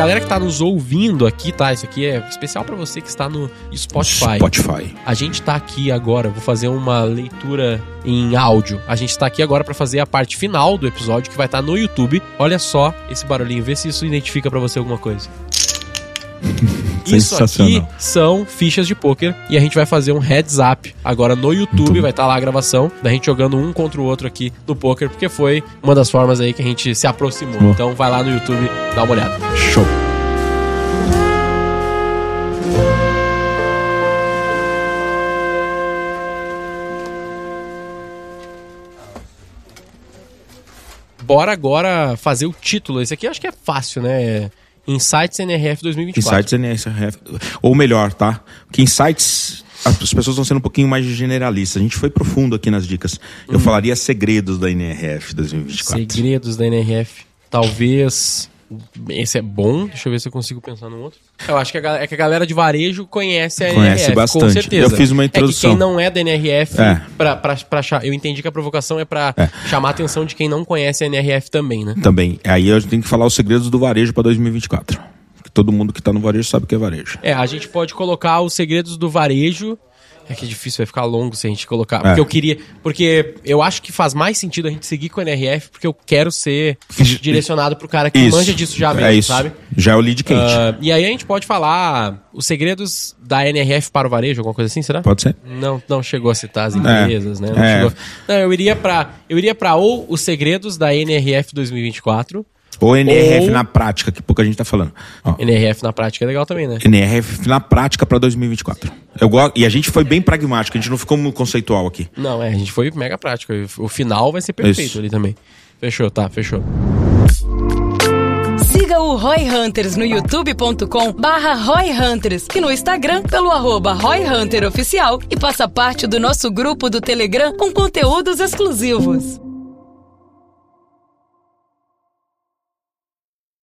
Galera que tá nos ouvindo aqui, tá? Isso aqui é especial pra você que está no Spotify. Spotify. A gente tá aqui agora, vou fazer uma leitura em áudio. A gente tá aqui agora pra fazer a parte final do episódio que vai estar no YouTube. Olha só esse barulhinho, vê se isso identifica pra você alguma coisa. Isso aqui são fichas de pôquer e a gente vai fazer um heads up agora no YouTube, vai estar lá a gravação da gente jogando um contra o outro aqui no pôquer, porque foi uma das formas aí que a gente se aproximou. Então vai lá no YouTube, dá uma olhada. Show. Bora agora fazer o título. Esse aqui eu acho que é fácil, né? Insights NRF 2024. Insights NSRF. Ou melhor, tá? Que Insights. As pessoas estão sendo um pouquinho mais generalistas. A gente foi profundo aqui nas dicas. Eu falaria segredos da NRF 2024. Segredos da NRF. Talvez. Esse é bom. Deixa eu ver se eu consigo pensar no outro. Eu acho que a, é que a galera de varejo conhece a Conhece NRF. Com bastante. certeza. Eu fiz uma É introdução. que quem não é da NRF, É. pra, pra, pra eu entendi que a provocação é pra É. chamar a atenção de quem não conhece a NRF também, né? Também. Aí a gente tem que falar os segredos do varejo para 2024. Que todo mundo que tá no varejo sabe o que é varejo. É, a gente pode colocar os segredos do varejo. É que é difícil, vai ficar longo se a gente colocar. É. Porque eu queria. Porque eu acho que faz mais sentido a gente seguir com a NRF, porque eu quero ser direcionado pro cara que Isso. manja disso já mesmo, é isso. sabe? Já é o lead quente. Ah, e aí a gente pode falar os segredos da NRF para o varejo, alguma coisa assim, será? Pode ser? Não, não chegou a citar as empresas, né? Não, É. chegou. não, eu iria para eu iria para ou os segredos da NRF 2024, Ou NRF Ou- na prática, que pouca gente tá falando. Ó, NRF na prática é legal também, né? NRF na prática para 2024. Eu gosto, e a gente foi bem pragmático, a gente não ficou muito conceitual aqui. Não, é, a gente foi mega prático. O final vai ser perfeito Isso. ali também. Fechou, tá, fechou. Siga o Roy Hunters no youtube.com barra Roy Hunters e no Instagram pelo arroba Roy Hunter Oficial e faça parte do nosso grupo do Telegram com conteúdos exclusivos.